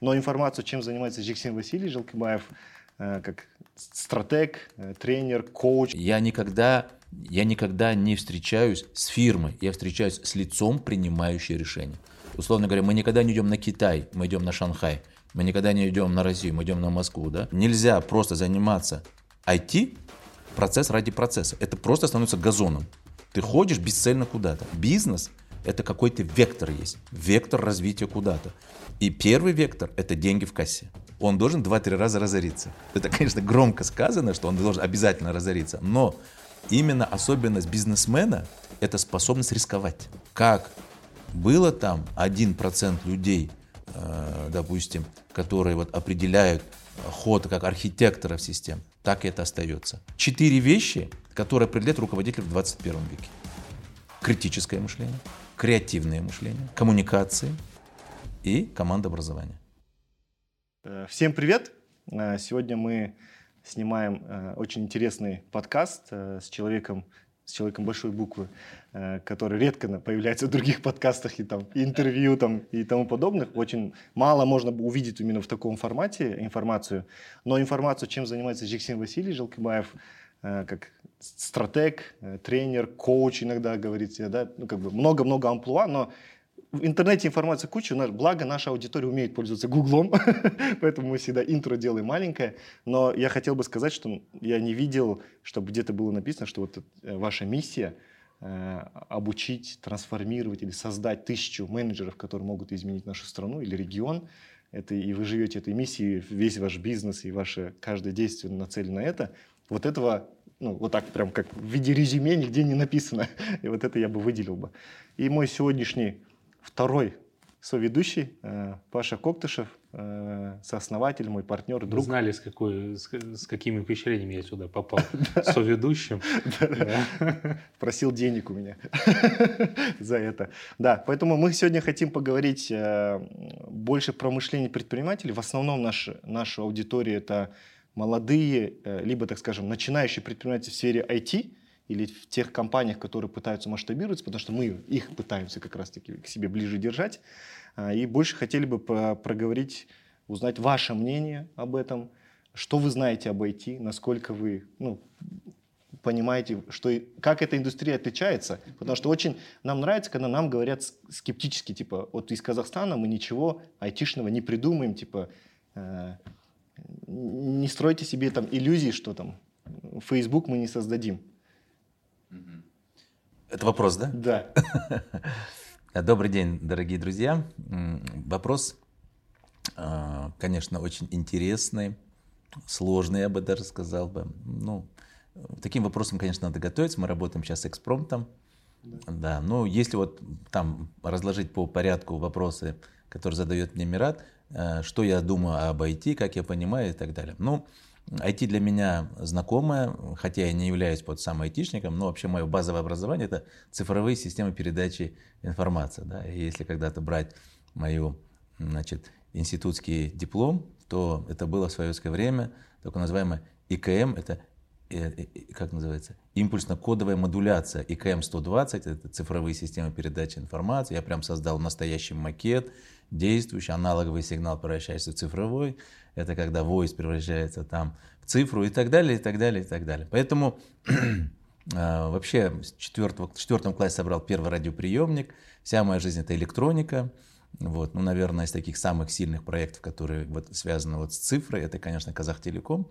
Но информацию, чем занимается Жексин Василий Желкибаев, э, как стратег, э, тренер, коуч. Я никогда, я никогда не встречаюсь с фирмой, я встречаюсь с лицом, принимающим решения. Условно говоря, мы никогда не идем на Китай, мы идем на Шанхай. Мы никогда не идем на Россию, мы идем на Москву. Да? Нельзя просто заниматься IT, процесс ради процесса. Это просто становится газоном. Ты ходишь бесцельно куда-то. Бизнес – это какой-то вектор есть. Вектор развития куда-то. И первый вектор – это деньги в кассе. Он должен 2-3 раза разориться. Это, конечно, громко сказано, что он должен обязательно разориться. Но именно особенность бизнесмена – это способность рисковать. Как было там 1% людей, э, допустим, которые вот определяют ход как архитекторов систем, так и это остается. Четыре вещи, которые определяют руководителя в 21 веке. Критическое мышление, креативное мышление, коммуникации и команда образования. Э, всем привет! Э, сегодня мы снимаем э, очень интересный подкаст с человеком, с человеком большой буквы, который редко появляется в других подкастах и там интервью там и тому подобных. Очень мало можно увидеть именно в таком формате информацию. Но информацию, чем занимается Жексин Василий Желкибаев, как стратег, тренер, коуч иногда говорите, да, ну как бы много-много амплуа, но в интернете информация куча, благо наша аудитория умеет пользоваться Гуглом, поэтому мы всегда интро делаем маленькое. Но я хотел бы сказать, что я не видел, чтобы где-то было написано, что вот э, ваша миссия э, обучить, трансформировать или создать тысячу менеджеров, которые могут изменить нашу страну или регион. Это, и вы живете этой миссией, весь ваш бизнес и ваше каждое действие нацелено на это. Вот этого, ну, вот так прям как в виде резюме нигде не написано. И вот это я бы выделил бы. И мой сегодняшний второй соведущий э, Паша Коктышев, э, сооснователь, мой партнер, друг. Вы знали, с, какой, с, с какими поощрениями я сюда попал? Соведущим. Просил денег у меня за это. Да, поэтому мы сегодня хотим поговорить э, больше про мышление предпринимателей. В основном наша аудитория это молодые, либо, так скажем, начинающие предприниматели в сфере IT, или в тех компаниях, которые пытаются масштабироваться, потому что мы их пытаемся как раз-таки к себе ближе держать. А, и больше хотели бы проговорить, узнать ваше мнение об этом, что вы знаете об IT, насколько вы ну, понимаете, что, как эта индустрия отличается. Потому что очень нам нравится, когда нам говорят скептически, типа, вот из Казахстана мы ничего айтишного не придумаем, типа, э, не стройте себе там иллюзий, что там Facebook мы не создадим. Это вопрос, да? Да. Добрый день, дорогие друзья. Вопрос, а, конечно, очень интересный, сложный, я бы даже сказал бы. Ну, таким вопросом, конечно, надо готовиться. Мы работаем сейчас с экспромтом. Да. да, но если вот там разложить по порядку вопросы, которые задает мне Мират, что я думаю об IT, как я понимаю и так далее. Ну, IT для меня знакомое, хотя я не являюсь под сам айтишником, но вообще мое базовое образование это цифровые системы передачи информации. Да. И если когда-то брать мою значит, институтский диплом, то это было в советское время, так называемое ИКМ, это э, э, как называется, импульсно-кодовая модуляция ИКМ-120, это цифровые системы передачи информации. Я прям создал настоящий макет, действующий, аналоговый сигнал превращается в цифровой, это когда voice превращается там в цифру и так далее, и так далее, и так далее. Поэтому а, вообще в четвертом, классе собрал первый радиоприемник, вся моя жизнь это электроника, вот, ну, наверное, из таких самых сильных проектов, которые вот связаны вот с цифрой, это, конечно, Казахтелеком.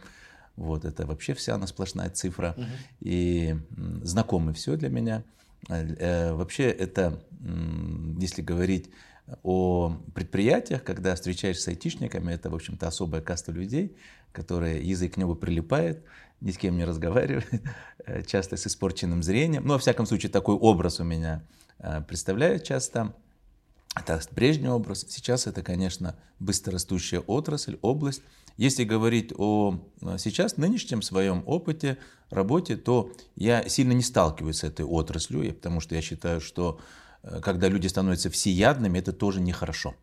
Вот, это вообще вся она сплошная цифра. Uh-huh. И знакомый все для меня. Э, вообще это, если говорить о предприятиях, когда встречаешься с айтишниками, это, в общем-то, особая каста людей, которые язык к небу прилипает, ни с кем не разговаривает, э, часто с испорченным зрением. Ну, во всяком случае, такой образ у меня э, представляют часто. Это прежний образ. Сейчас это, конечно, быстрорастущая отрасль, область. Если говорить о э, сейчас нынешнем своем опыте, работе, то я сильно не сталкиваюсь с этой отраслью, потому что я считаю, что Э, когда люди становятся всеядными, это тоже нехорошо.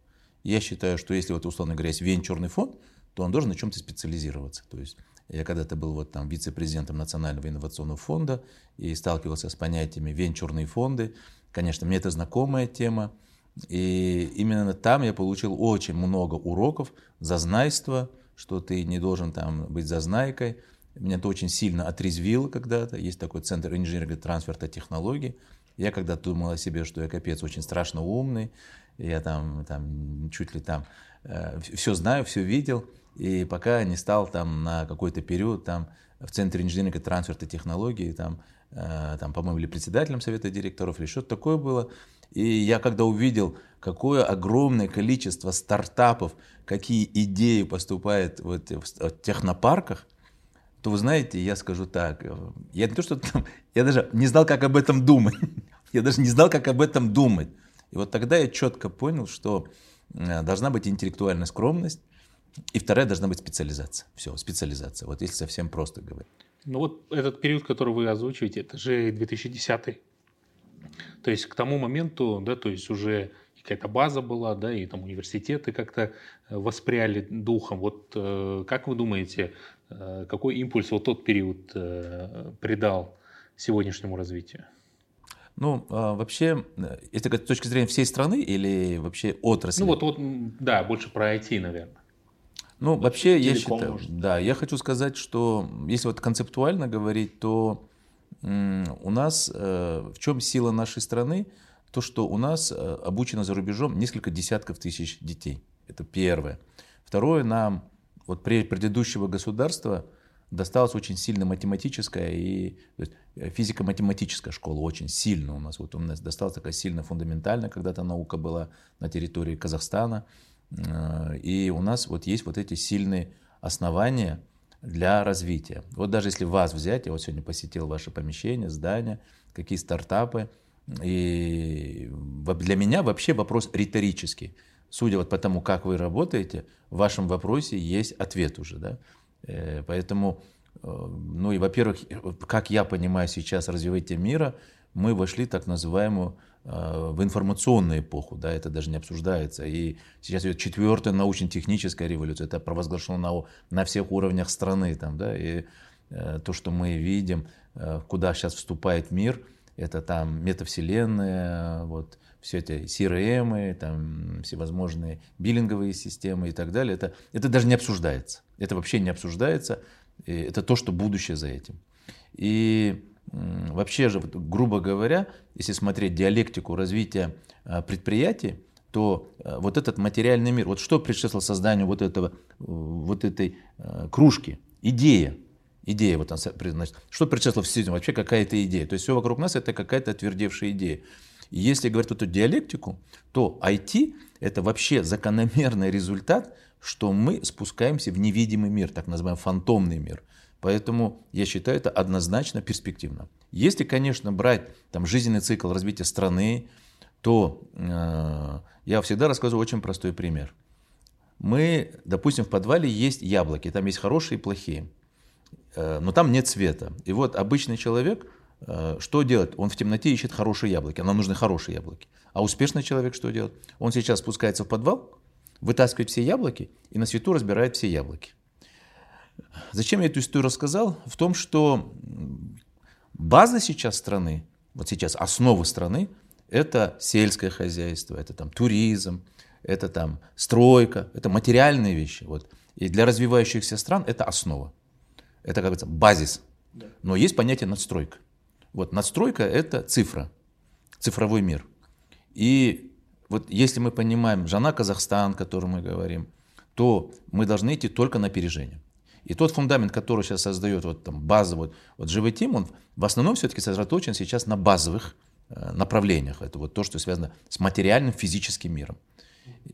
Я считаю, что если, вот, условно говоря, есть венчурный фонд, то он должен на чем-то специализироваться. То есть я когда-то был вот там вице-президентом Национального инновационного фонда и сталкивался с понятиями венчурные фонды. Конечно, мне это знакомая тема. И именно там я получил очень много уроков зазнайства, что ты не должен там быть зазнайкой. Меня это очень сильно отрезвило когда-то. Есть такой центр инженерного трансферта технологий. Я когда думал о себе, что я капец очень страшно умный, я там, там чуть ли там э, все знаю, все видел, и пока не стал там на какой-то период там в Центре инженерного трансферта технологий, там, э, там по-моему, или председателем совета директоров, или что-то такое было. И я когда увидел, какое огромное количество стартапов, какие идеи поступают вот в технопарках, то вы знаете, я скажу так, э, я не то, что там, я даже не знал, как об этом думать. Я даже не знал, как об этом думать. И вот тогда я четко понял, что э, должна быть интеллектуальная скромность, и вторая должна быть специализация. Все, специализация. Вот если совсем просто говорить. Ну вот этот период, который вы озвучиваете, это же 2010 то есть к тому моменту, да, то есть уже какая-то база была, да, и там университеты как-то э, воспряли духом. Вот э, как вы думаете, э, какой импульс вот тот период придал сегодняшнему развитию? Ну, а, вообще, если с точки зрения всей страны или вообще отрасли? Ну, вот, вот да, больше про IT, наверное. Ну, вообще, я считаю, может. да, я хочу сказать, что если вот концептуально говорить, то у нас, в чем сила нашей страны, то, что у нас э, обучено за рубежом несколько десятков тысяч детей. Это первое. Второе, нам вот при предыдущего государства досталась очень сильно математическая и э, физико-математическая школа, очень сильно у нас. Вот у нас досталась такая сильно фундаментальная когда-то наука была на территории Казахстана. И у нас вот есть вот эти сильные основания – для развития. Вот даже если вас взять, я вот сегодня посетил ваше помещение, здание, какие стартапы, и для меня вообще вопрос риторический. Судя вот по тому, как вы работаете, в вашем вопросе есть ответ уже, да. Э, поэтому, э, ну и, во-первых, как я понимаю сейчас развитие мира, мы вошли так называемую Э, в информационную эпоху, да, это даже не обсуждается. И сейчас идет четвертая научно-техническая революция, это провозглашено на, на всех уровнях страны, там, да, и э, то, что мы видим, э, куда сейчас вступает мир, это там метавселенная, вот, все эти CRM, там, всевозможные биллинговые системы и так далее, это, это даже не обсуждается. Это вообще не обсуждается, и это то, что будущее за этим. И Вообще же, грубо говоря, если смотреть диалектику развития а, предприятий, то а, вот этот материальный мир, вот что предшествовало созданию вот, этого, вот этой а, кружки? Идея. Идея, вот, значит, что предшествовало всему? Вообще какая-то идея. То есть все вокруг нас это какая-то отвердевшая идея. И если говорить эту диалектику, то IT – это вообще закономерный результат, что мы спускаемся в невидимый мир, так называемый фантомный мир – Поэтому я считаю это однозначно перспективно. Если, конечно, брать там, жизненный цикл развития страны, то э, я всегда рассказываю очень простой пример. Мы, допустим, в подвале есть яблоки, там есть хорошие и плохие, но там нет цвета. И вот обычный человек, э, что делает? Он в темноте ищет хорошие яблоки, нам нужны хорошие яблоки. А успешный человек что делает? Он сейчас спускается в подвал, вытаскивает все яблоки и на свету разбирает все яблоки. Зачем я эту историю рассказал? В том, что база сейчас страны, вот сейчас основа страны, это сельское хозяйство, это там туризм, это там стройка, это материальные вещи. Вот. И для развивающихся стран это основа. Это, как говорится, базис. Но есть понятие надстройка. Вот надстройка – это цифра, цифровой мир. И вот если мы понимаем Жана Казахстан, о котором мы говорим, то мы должны идти только на опережение. И тот фундамент, который сейчас создает вот там базовый, вот, вот живой тим, он в основном все-таки сосредоточен сейчас на базовых э, направлениях. Это вот то, что связано с материальным физическим миром.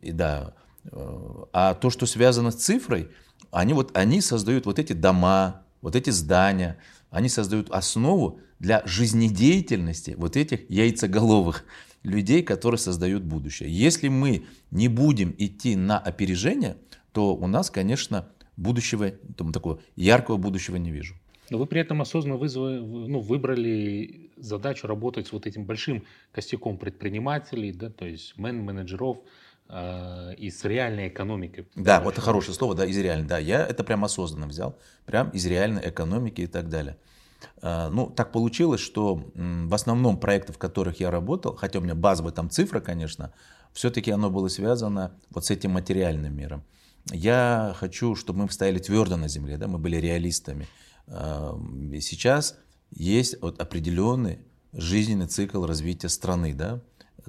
И да, э, а то, что связано с цифрой, они вот они создают вот эти дома, вот эти здания, они создают основу для жизнедеятельности вот этих яйцеголовых людей, которые создают будущее. Если мы не будем идти на опережение, то у нас, конечно, будущего, там, такого яркого будущего не вижу. Но вы при этом осознанно вызвали, ну, выбрали задачу работать с вот этим большим костяком предпринимателей, да, то есть мен э, из реальной экономики. Да, вот это хорошее слово, да, из реальной. Да, я это прям осознанно взял, прям из реальной экономики и так далее. Э, ну, так получилось, что в основном проекты, в которых я работал, хотя у меня базовая там цифра, конечно, все-таки оно было связано вот с этим материальным миром. Я хочу, чтобы мы стояли твердо на земле, да, мы были реалистами. Сейчас есть вот определенный жизненный цикл развития страны, да,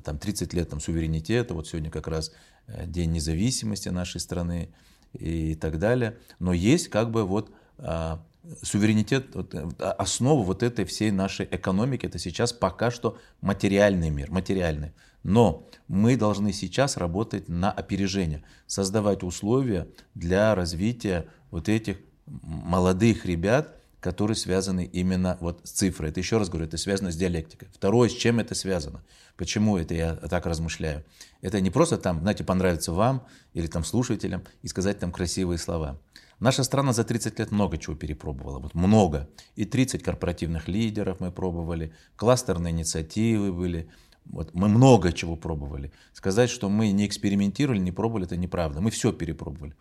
там 30 лет там, суверенитета, вот сегодня как раз э, День независимости нашей страны и так далее. Но есть как бы вот а, суверенитет, вот, э, основа вот этой всей нашей экономики, это сейчас пока что материальный мир, материальный. Но мы должны сейчас работать на опережение, создавать условия для развития вот этих молодых ребят, которые связаны именно вот с цифрой. Это еще раз говорю, это связано с диалектикой. Второе, с чем это связано? Почему это я так размышляю? Это не просто там, знаете, понравится вам или там слушателям и сказать там красивые слова. Наша страна за 30 лет много чего перепробовала, вот много. И 30 корпоративных лидеров мы пробовали, кластерные инициативы были, вот мы много чего пробовали. Сказать, что мы не экспериментировали, не пробовали, это неправда. Мы все перепробовали.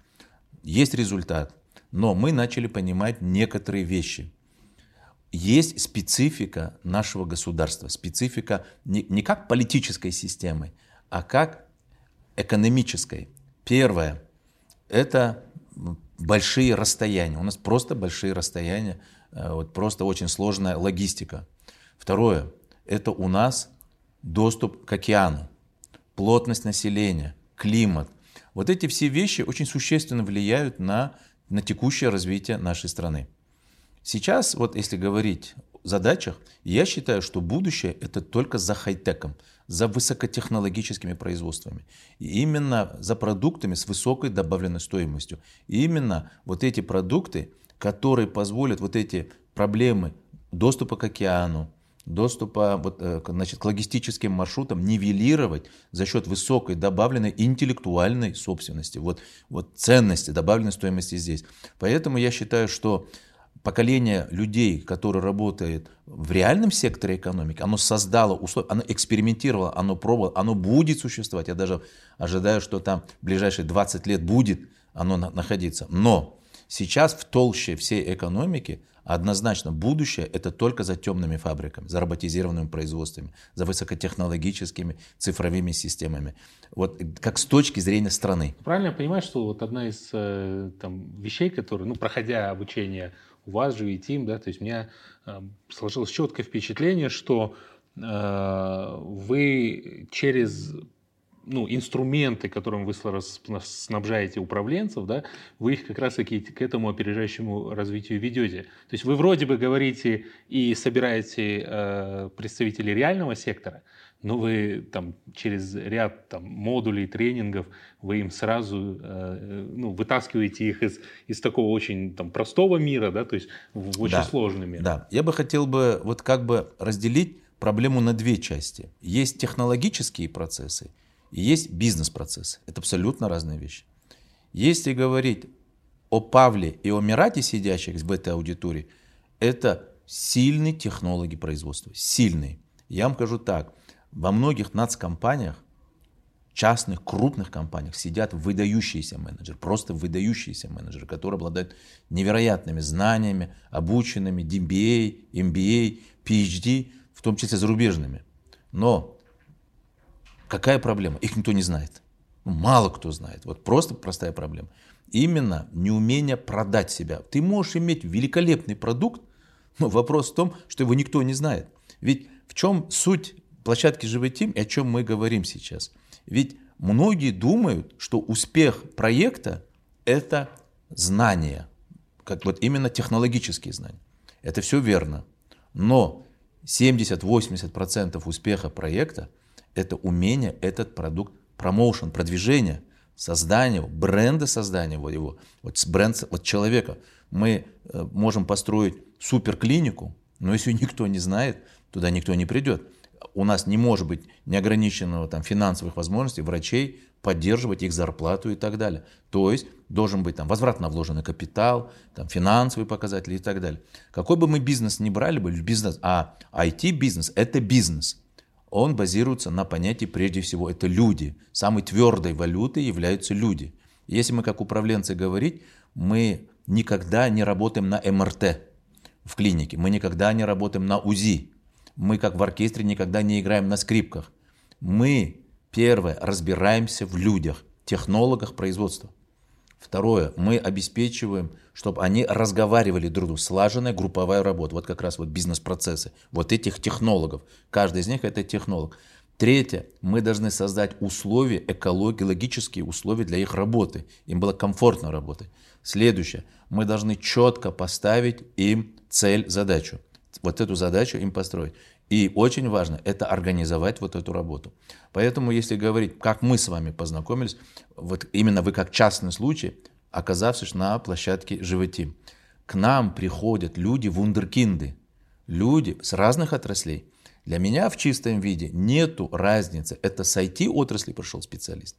Есть результат. Но мы начали понимать некоторые вещи. Есть специфика нашего государства, специфика не, не как политической системы, а как экономической. Первое – это большие расстояния. У нас просто большие расстояния, э, вот просто очень сложная логистика. Второе – это у нас доступ к океану, плотность населения, климат. Вот эти все вещи очень существенно влияют на на текущее развитие нашей страны. Сейчас, вот если говорить о задачах, я считаю, что будущее это только за хай-теком, за высокотехнологическими производствами. И именно за продуктами с высокой добавленной стоимостью. И именно вот эти продукты, которые позволят вот эти проблемы доступа к океану, доступа вот, э, значит, к логистическим маршрутам нивелировать за счет высокой добавленной интеллектуальной собственности, вот, вот ценности, добавленной стоимости здесь. Поэтому я считаю, что поколение людей, которое работает в реальном секторе экономики, оно создало условия, оно экспериментировало, оно пробовало, оно будет существовать. Я даже ожидаю, что там в ближайшие 20 лет будет оно находиться. Но сейчас в толще всей экономики Однозначно, будущее это только за темными фабриками, за роботизированными производствами, за высокотехнологическими цифровыми системами. Вот как с точки зрения страны. Правильно я понимаю, что вот одна из э, там, вещей, которые, ну, проходя обучение у вас же и Тим, да, то есть у меня э, сложилось четкое впечатление, что э, вы через ну, инструменты, которым вы снабжаете управленцев, да, вы их как раз таки к этому опережающему развитию ведете. То есть вы вроде бы говорите и собираете э, представителей реального сектора, но вы там через ряд там, модулей, тренингов, вы им сразу э, ну, вытаскиваете их из, из такого очень там, простого мира, да, то есть в очень да, сложный мир. Да, я бы хотел бы вот как бы разделить проблему на две части. Есть технологические процессы и есть бизнес-процесс. Это абсолютно разные вещи. Если говорить о Павле и о Мирате, сидящих в этой аудитории, это сильные технологи производства. Сильные. Я вам скажу так. Во многих нацкомпаниях, частных, крупных компаниях сидят выдающиеся менеджеры, просто выдающиеся менеджеры, которые обладают невероятными знаниями, обученными DBA, MBA, PhD, в том числе зарубежными. Но Какая проблема? Их никто не знает. Ну, мало кто знает. Вот просто простая проблема. Именно неумение продать себя. Ты можешь иметь великолепный продукт, но вопрос в том, что его никто не знает. Ведь в чем суть площадки «Живой Тим» и о чем мы говорим сейчас? Ведь многие думают, что успех проекта – это знания, как вот именно технологические знания. Это все верно. Но 70-80% успеха проекта – это умение этот продукт, промоушен, продвижение, создание, бренда создания его, вот бренд вот человека. Мы э, можем построить суперклинику, но если никто не знает, туда никто не придет. У нас не может быть неограниченного там, финансовых возможностей врачей поддерживать их зарплату и так далее. То есть должен быть там возврат на вложенный капитал, там, финансовые показатели и так далее. Какой бы мы бизнес ни брали бы, бизнес, а IT-бизнес – это бизнес он базируется на понятии прежде всего это люди. Самой твердой валютой являются люди. Если мы как управленцы говорить, мы никогда не работаем на МРТ в клинике, мы никогда не работаем на УЗИ, мы как в оркестре никогда не играем на скрипках. Мы Первое, разбираемся в людях, технологах производства. Второе, мы обеспечиваем, чтобы они разговаривали друг с другом. Слаженная групповая работа. Вот как раз вот бизнес-процессы. Вот этих технологов. Каждый из них это технолог. Третье, мы должны создать условия, экологии, логические условия для их работы. Им было комфортно работать. Следующее, мы должны четко поставить им цель, задачу. Вот эту задачу им построить. И очень важно это организовать вот эту работу. Поэтому, если говорить, как мы с вами познакомились, вот именно вы как частный случай, оказавшись на площадке Животим, к нам приходят люди вундеркинды, люди с разных отраслей. Для меня в чистом виде нету разницы, это с IT отрасли пришел специалист,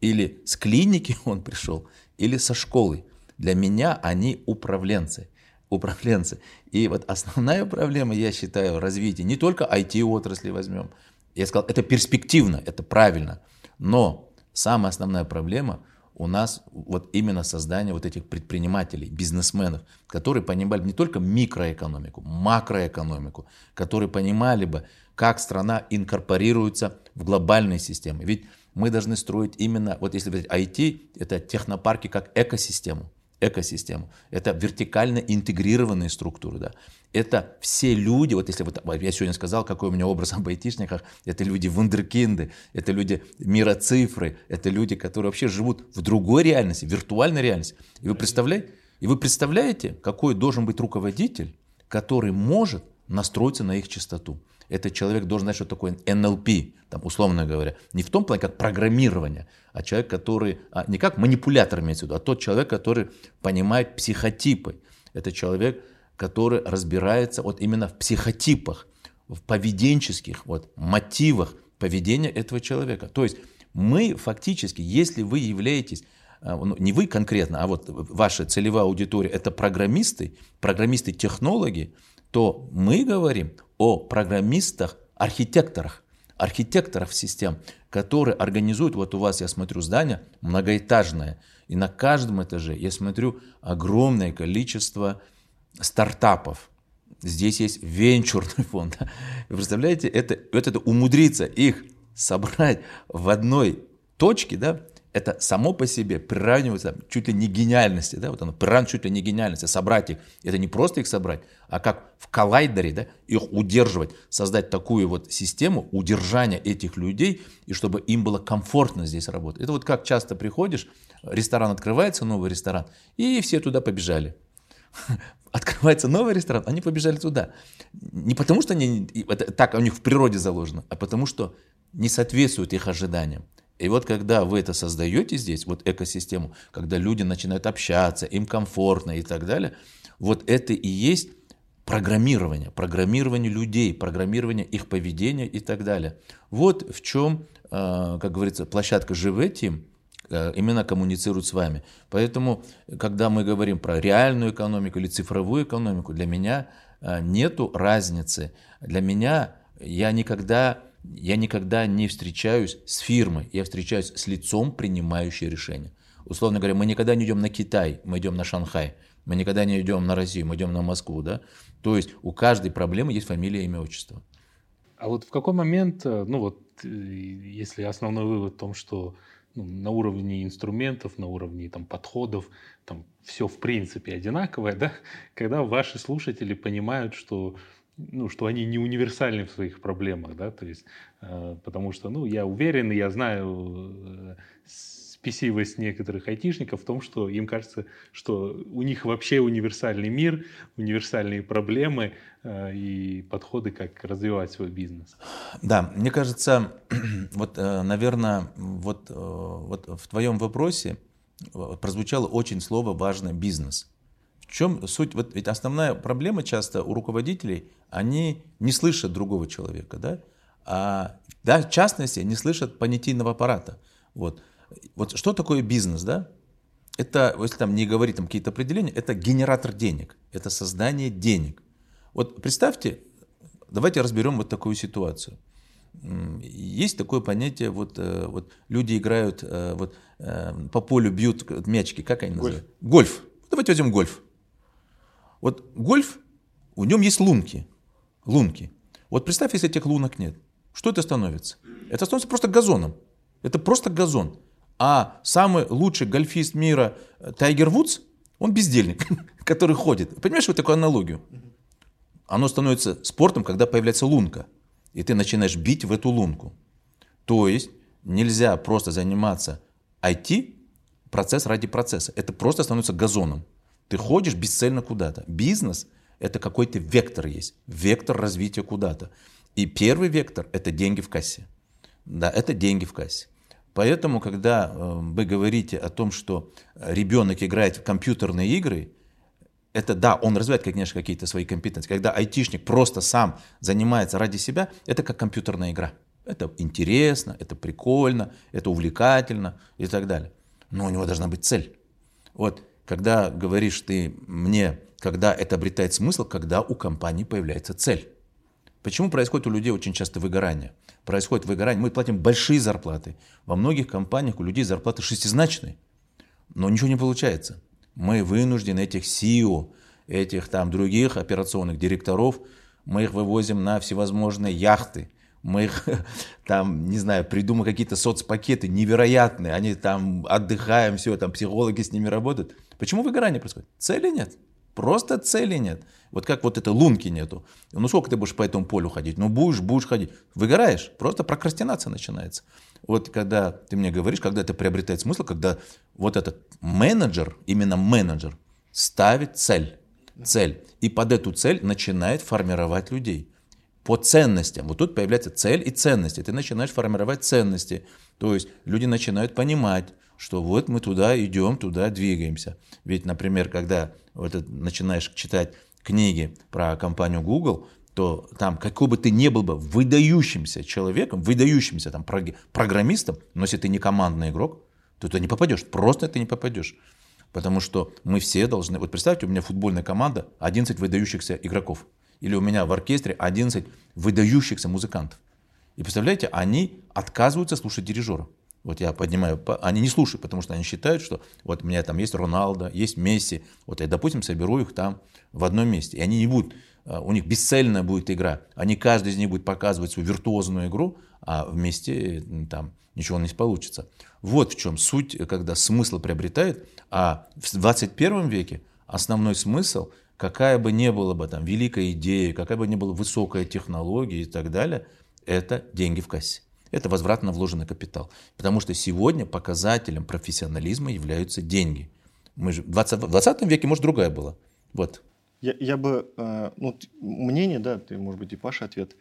или с клиники он пришел, или со школы. Для меня они управленцы управленцы. И вот основная проблема, я считаю, развития не только IT-отрасли возьмем. Я сказал, это перспективно, это правильно. Но самая основная проблема у нас вот именно создание вот этих предпринимателей, бизнесменов, которые понимали не только микроэкономику, макроэкономику, которые понимали бы, как страна инкорпорируется в глобальные системы. Ведь мы должны строить именно, вот если говорить IT, это технопарки как экосистему экосистему. Это вертикально интегрированные структуры. Да. Это все люди, вот если вот я сегодня сказал, какой у меня образ об айтишниках, это люди вундеркинды, это люди мира цифры, это люди, которые вообще живут в другой реальности, виртуальной реальности. И вы представляете, и вы представляете, какой должен быть руководитель, который может настроиться на их частоту этот человек должен знать, что такое НЛП, там, условно говоря. Не в том плане, как программирование, а человек, который, а не как манипулятор имеется в виду, а тот человек, который понимает психотипы. Это человек, который разбирается вот именно в психотипах, в поведенческих вот, мотивах поведения этого человека. То есть мы фактически, если вы являетесь а, ну, не вы конкретно, а вот ваша целевая аудитория, это программисты, программисты-технологи, то мы говорим о программистах, архитекторах, архитекторах систем, которые организуют, вот у вас, я смотрю, здание многоэтажное, и на каждом этаже, я смотрю, огромное количество стартапов. Здесь есть венчурный фонд. Вы представляете, это, вот это умудриться их собрать в одной точке, да, это само по себе приравнивается чуть ли не гениальности, да, вот оно приравнивается чуть ли не гениальности, собрать их, это не просто их собрать, а как в коллайдере, да, их удерживать, создать такую вот систему удержания этих людей, и чтобы им было комфортно здесь работать. Это вот как часто приходишь, ресторан открывается, новый ресторан, и все туда побежали. Открывается новый ресторан, они побежали туда. Не потому что они, это так у них в природе заложено, а потому что не соответствует их ожиданиям. И вот когда вы это создаете здесь, вот экосистему, когда люди начинают общаться, им комфортно и так далее, вот это и есть программирование, программирование людей, программирование их поведения и так далее. Вот в чем, а, как говорится, площадка «Живе Тим» а, именно коммуницирует с вами. Поэтому, когда мы говорим про реальную экономику или цифровую экономику, для меня а, нету разницы. Для меня я никогда я никогда не встречаюсь с фирмой, я встречаюсь с лицом, принимающим решения. Условно говоря, мы никогда не идем на Китай, мы идем на Шанхай. Мы никогда не идем на Россию, мы идем на Москву. Да? То есть у каждой проблемы есть фамилия, имя, отчество. А вот в какой момент, э, ну вот, э, если основной вывод в том, что ну, на уровне инструментов, на уровне там, подходов, там все в принципе одинаковое, да, когда ваши слушатели понимают, что ну, что они не универсальны в своих проблемах, да, то есть, э, потому что, ну, я уверен, и я знаю э, спесивость некоторых айтишников в том, что им кажется, что у них вообще универсальный мир, универсальные проблемы э, и подходы, как развивать свой бизнес. Да, мне кажется, вот, наверное, вот, вот в твоем вопросе прозвучало очень слово важное «бизнес». В чем суть? Вот ведь основная проблема часто у руководителей, они не слышат другого человека, да? А да, в частности, не слышат понятийного аппарата. Вот. вот что такое бизнес, да? Это, если там не говорить там какие-то определения, это генератор денег, это создание денег. Вот представьте, давайте разберем вот такую ситуацию. Есть такое понятие, вот, э, вот люди играют, э, вот, э, по полю бьют мячики, как они называют? Гольф. Давайте возьмем гольф. Вот гольф, в нем есть лунки. Лунки. Вот представь, если этих лунок нет. Что это становится? Это становится просто газоном. Это просто газон. А самый лучший гольфист мира э, Тайгер Вудс, он бездельник, который ходит. Понимаешь вот такую аналогию? Оно становится спортом, когда появляется лунка. И ты начинаешь бить в эту лунку. То есть нельзя просто заниматься IT, процесс ради процесса. Это просто становится газоном. Ты ходишь бесцельно куда-то. Бизнес – это какой-то вектор есть. Вектор развития куда-то. И первый вектор – это деньги в кассе. Да, это деньги в кассе. Поэтому, когда э, вы говорите о том, что ребенок играет в компьютерные игры, это да, он развивает, конечно, какие-то свои компетенции. Когда айтишник просто сам занимается ради себя, это как компьютерная игра. Это интересно, это прикольно, это увлекательно и так далее. Но у него должна быть цель. Вот, когда говоришь ты мне, когда это обретает смысл, когда у компании появляется цель. Почему происходит у людей очень часто выгорание? Происходит выгорание. Мы платим большие зарплаты. Во многих компаниях у людей зарплаты шестизначные. Но ничего не получается. Мы вынуждены этих CEO, этих там других операционных директоров, мы их вывозим на всевозможные яхты. Мы их там, не знаю, придумаем какие-то соцпакеты невероятные. Они там отдыхаем, все, там психологи с ними работают. Почему выгорание происходит? Цели нет. Просто цели нет. Вот как вот этой лунки нету. Ну сколько ты будешь по этому полю ходить? Ну будешь, будешь ходить. Выгораешь, просто прокрастинация начинается. Вот когда ты мне говоришь, когда это приобретает смысл, когда вот этот менеджер, именно менеджер, ставит цель. Цель. И под эту цель начинает формировать людей. По ценностям. Вот тут появляется цель и ценности. Ты начинаешь формировать ценности. То есть люди начинают понимать, что вот мы туда идем, туда двигаемся. Ведь, например, когда вот начинаешь читать книги про компанию Google, то там, какой бы ты ни был бы выдающимся человеком, выдающимся там программистом, но если ты не командный игрок, то ты не попадешь, просто ты не попадешь. Потому что мы все должны... Вот представьте, у меня футбольная команда, 11 выдающихся игроков. Или у меня в оркестре 11 выдающихся музыкантов. И представляете, они отказываются слушать дирижера. Вот я поднимаю, они не слушают, потому что они считают, что вот у меня там есть Роналдо, есть Месси, вот я, допустим, соберу их там в одном месте, и они не будут, а, у них бесцельная будет игра, они каждый из них будет показывать свою виртуозную игру, а вместе там ничего не получится. Вот в чем суть, когда смысл приобретает, а в 21 веке основной смысл, какая бы ни была бы там великая идея, какая бы ни была высокая технология и так далее, это деньги в кассе. Это возврат на вложенный капитал. Потому что сегодня показателем профессионализма являются деньги. Мы же в 20, 20 веке, может, другая была. Вот. Я, я бы, э, ну, мнение, да, ты, может быть, и Паша ответ.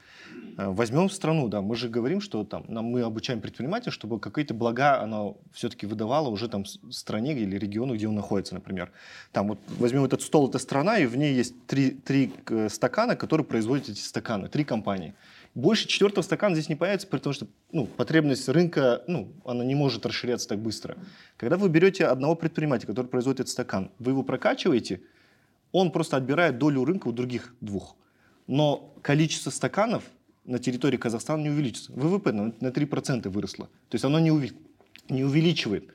Э, возьмем страну, да, мы же говорим, что там нам, мы обучаем предпринимателя, чтобы какие-то блага она все-таки выдавала уже там стране или региону, где он находится, например. Там вот возьмем этот стол, это страна, и в ней есть три, три стакана, которые производят эти стаканы, три компании. Больше четвертого стакана здесь не появится, потому что ну, потребность рынка, ну, она не может расширяться так быстро. Когда вы берете одного предпринимателя, который производит этот стакан, вы его прокачиваете, он просто отбирает долю рынка у других двух. Но количество стаканов на территории Казахстана не увеличится. ВВП на 3% выросло. То есть оно не, уви- не увеличивает.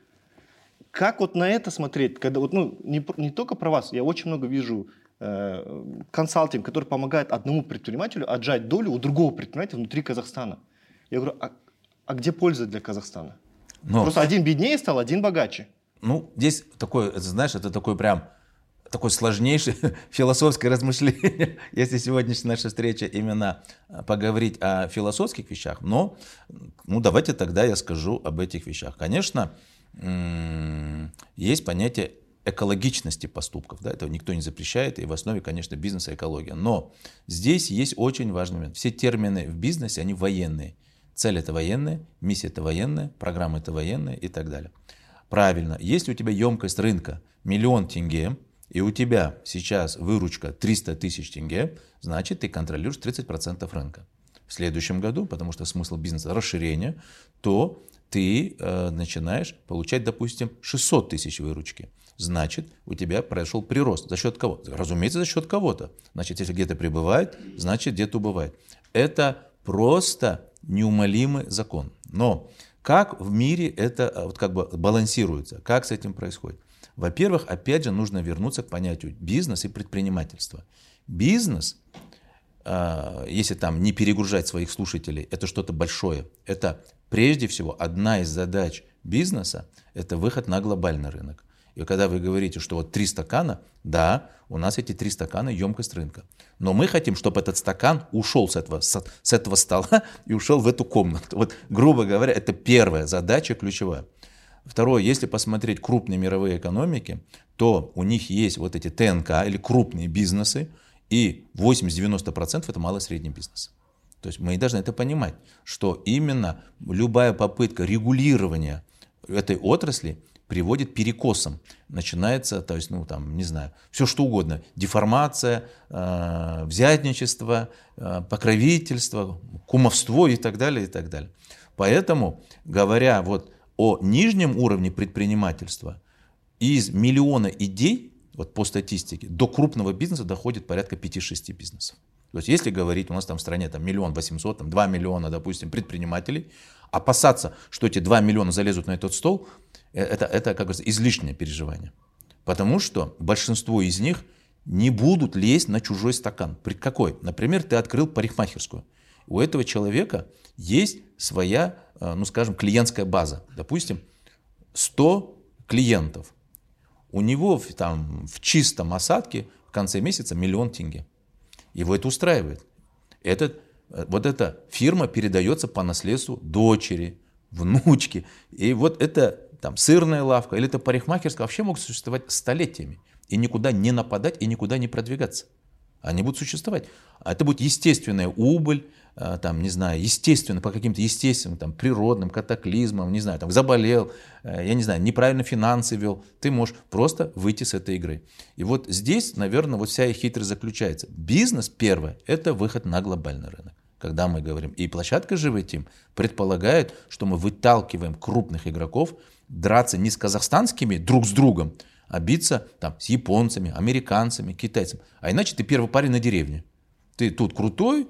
Как вот на это смотреть, когда вот, ну, не, не только про вас, я очень много вижу Э, консалтинг, который помогает одному предпринимателю отжать долю у другого предпринимателя внутри Казахстана. Я говорю, а, а где польза для Казахстана? Но, Просто один беднее стал, один богаче. Ну, здесь такое, знаешь, это такой прям такое сложнейшее философское размышление, если сегодняшняя наша встреча именно э, поговорить о философских вещах. Но, ну, давайте тогда я скажу об этих вещах. Конечно, есть понятие экологичности поступков. Да, этого никто не запрещает, и в основе, конечно, бизнеса экология. Но здесь есть очень важный момент. Все термины в бизнесе, они военные. Цель это военная, миссия это военная, программа это военная и так далее. Правильно, если у тебя емкость рынка миллион тенге, и у тебя сейчас выручка 300 тысяч тенге, значит ты контролируешь 30% рынка. В следующем году, потому что смысл бизнеса расширение, то ты э, начинаешь получать, допустим, 600 тысяч выручки значит, у тебя произошел прирост. За счет кого? Разумеется, за счет кого-то. Значит, если где-то прибывает, значит, где-то убывает. Это просто неумолимый закон. Но как в мире это а, вот как бы балансируется? Как с этим происходит? Во-первых, опять же, нужно вернуться к понятию бизнес и предпринимательство. Бизнес э, если там не перегружать своих слушателей, это что-то большое. Это прежде всего одна из задач бизнеса – это выход на глобальный рынок. И когда вы говорите, что вот три стакана, да, у нас эти три стакана емкость рынка. Но мы хотим, чтобы этот стакан ушел с этого, с, с этого стола и ушел в эту комнату. Вот, грубо говоря, это первая задача ключевая. Второе, если посмотреть крупные мировые экономики, то у них есть вот эти ТНК или крупные бизнесы, и 80-90% это малый и средний бизнес. То есть мы должны это понимать, что именно любая попытка регулирования этой отрасли приводит к перекосам. Начинается, то есть, ну там, не знаю, все что угодно. Деформация, э, взятничество, э, покровительство, кумовство и так далее, и так далее. Поэтому, говоря вот о нижнем уровне предпринимательства, из миллиона идей, вот по статистике, до крупного бизнеса доходит порядка 5-6 бизнесов. То есть если говорить, у нас там в стране там миллион восемьсот, там 2 миллиона, допустим, предпринимателей, опасаться, что эти 2 миллиона залезут на этот стол, э, это, это как говорится, излишнее переживание. Потому что большинство из них не будут лезть на чужой стакан. При какой? Например, ты открыл парикмахерскую. У этого человека есть своя, э, ну скажем, клиентская база. Допустим, 100 клиентов. У него там в чистом осадке в конце месяца миллион тенге. Его это устраивает. Этот, э, вот эта фирма передается по наследству дочери, внучке. И вот это там сырная лавка или это парикмахерская вообще могут существовать столетиями. И никуда не нападать, и никуда не продвигаться. Они будут существовать. А это будет естественная убыль, там, не знаю, естественно, по каким-то естественным, там, природным катаклизмам, не знаю, там, заболел, э, я не знаю, неправильно финансы вел, ты можешь просто выйти с этой игры. И вот здесь, наверное, вот вся их хитрость заключается. Бизнес, первое, это выход на глобальный рынок когда мы говорим. И площадка «Живый Тим» предполагает, что мы выталкиваем крупных игроков драться не с казахстанскими друг с другом, а биться там, с японцами, американцами, китайцами. А иначе ты первый парень на деревне ты тут крутой,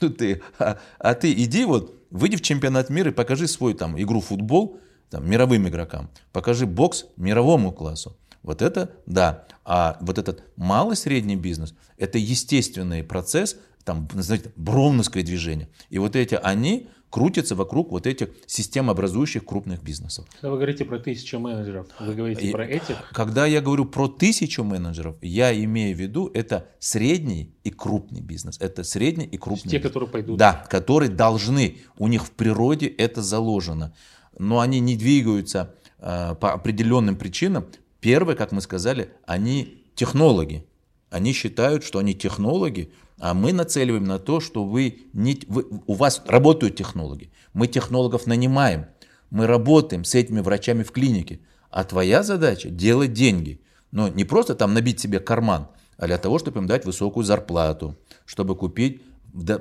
тут ты, а, а ты иди вот, выйди в чемпионат мира и покажи свою там игру в футбол там, мировым игрокам, покажи бокс мировому классу. Вот это да. А вот этот малый средний бизнес, это естественный процесс, там, знаете, броуновское движение. И вот эти, они крутятся вокруг вот этих системообразующих крупных бизнесов. Когда вы говорите про тысячу менеджеров, вы говорите и, про этих? Когда я говорю про тысячу менеджеров, я имею в виду это средний и крупный бизнес. Это средний и крупный Те, бизнес. которые пойдут. Да, которые должны, у них в природе это заложено. Но они не двигаются э, по определенным причинам. Первое, как мы сказали, они технологи. Они считают, что они технологи, а мы нацеливаем на то, что вы не, вы, у вас работают технологи. Мы технологов нанимаем. Мы работаем с этими врачами в клинике. А твоя задача делать деньги. Но не просто там набить себе карман, а для того, чтобы им дать высокую зарплату, чтобы купить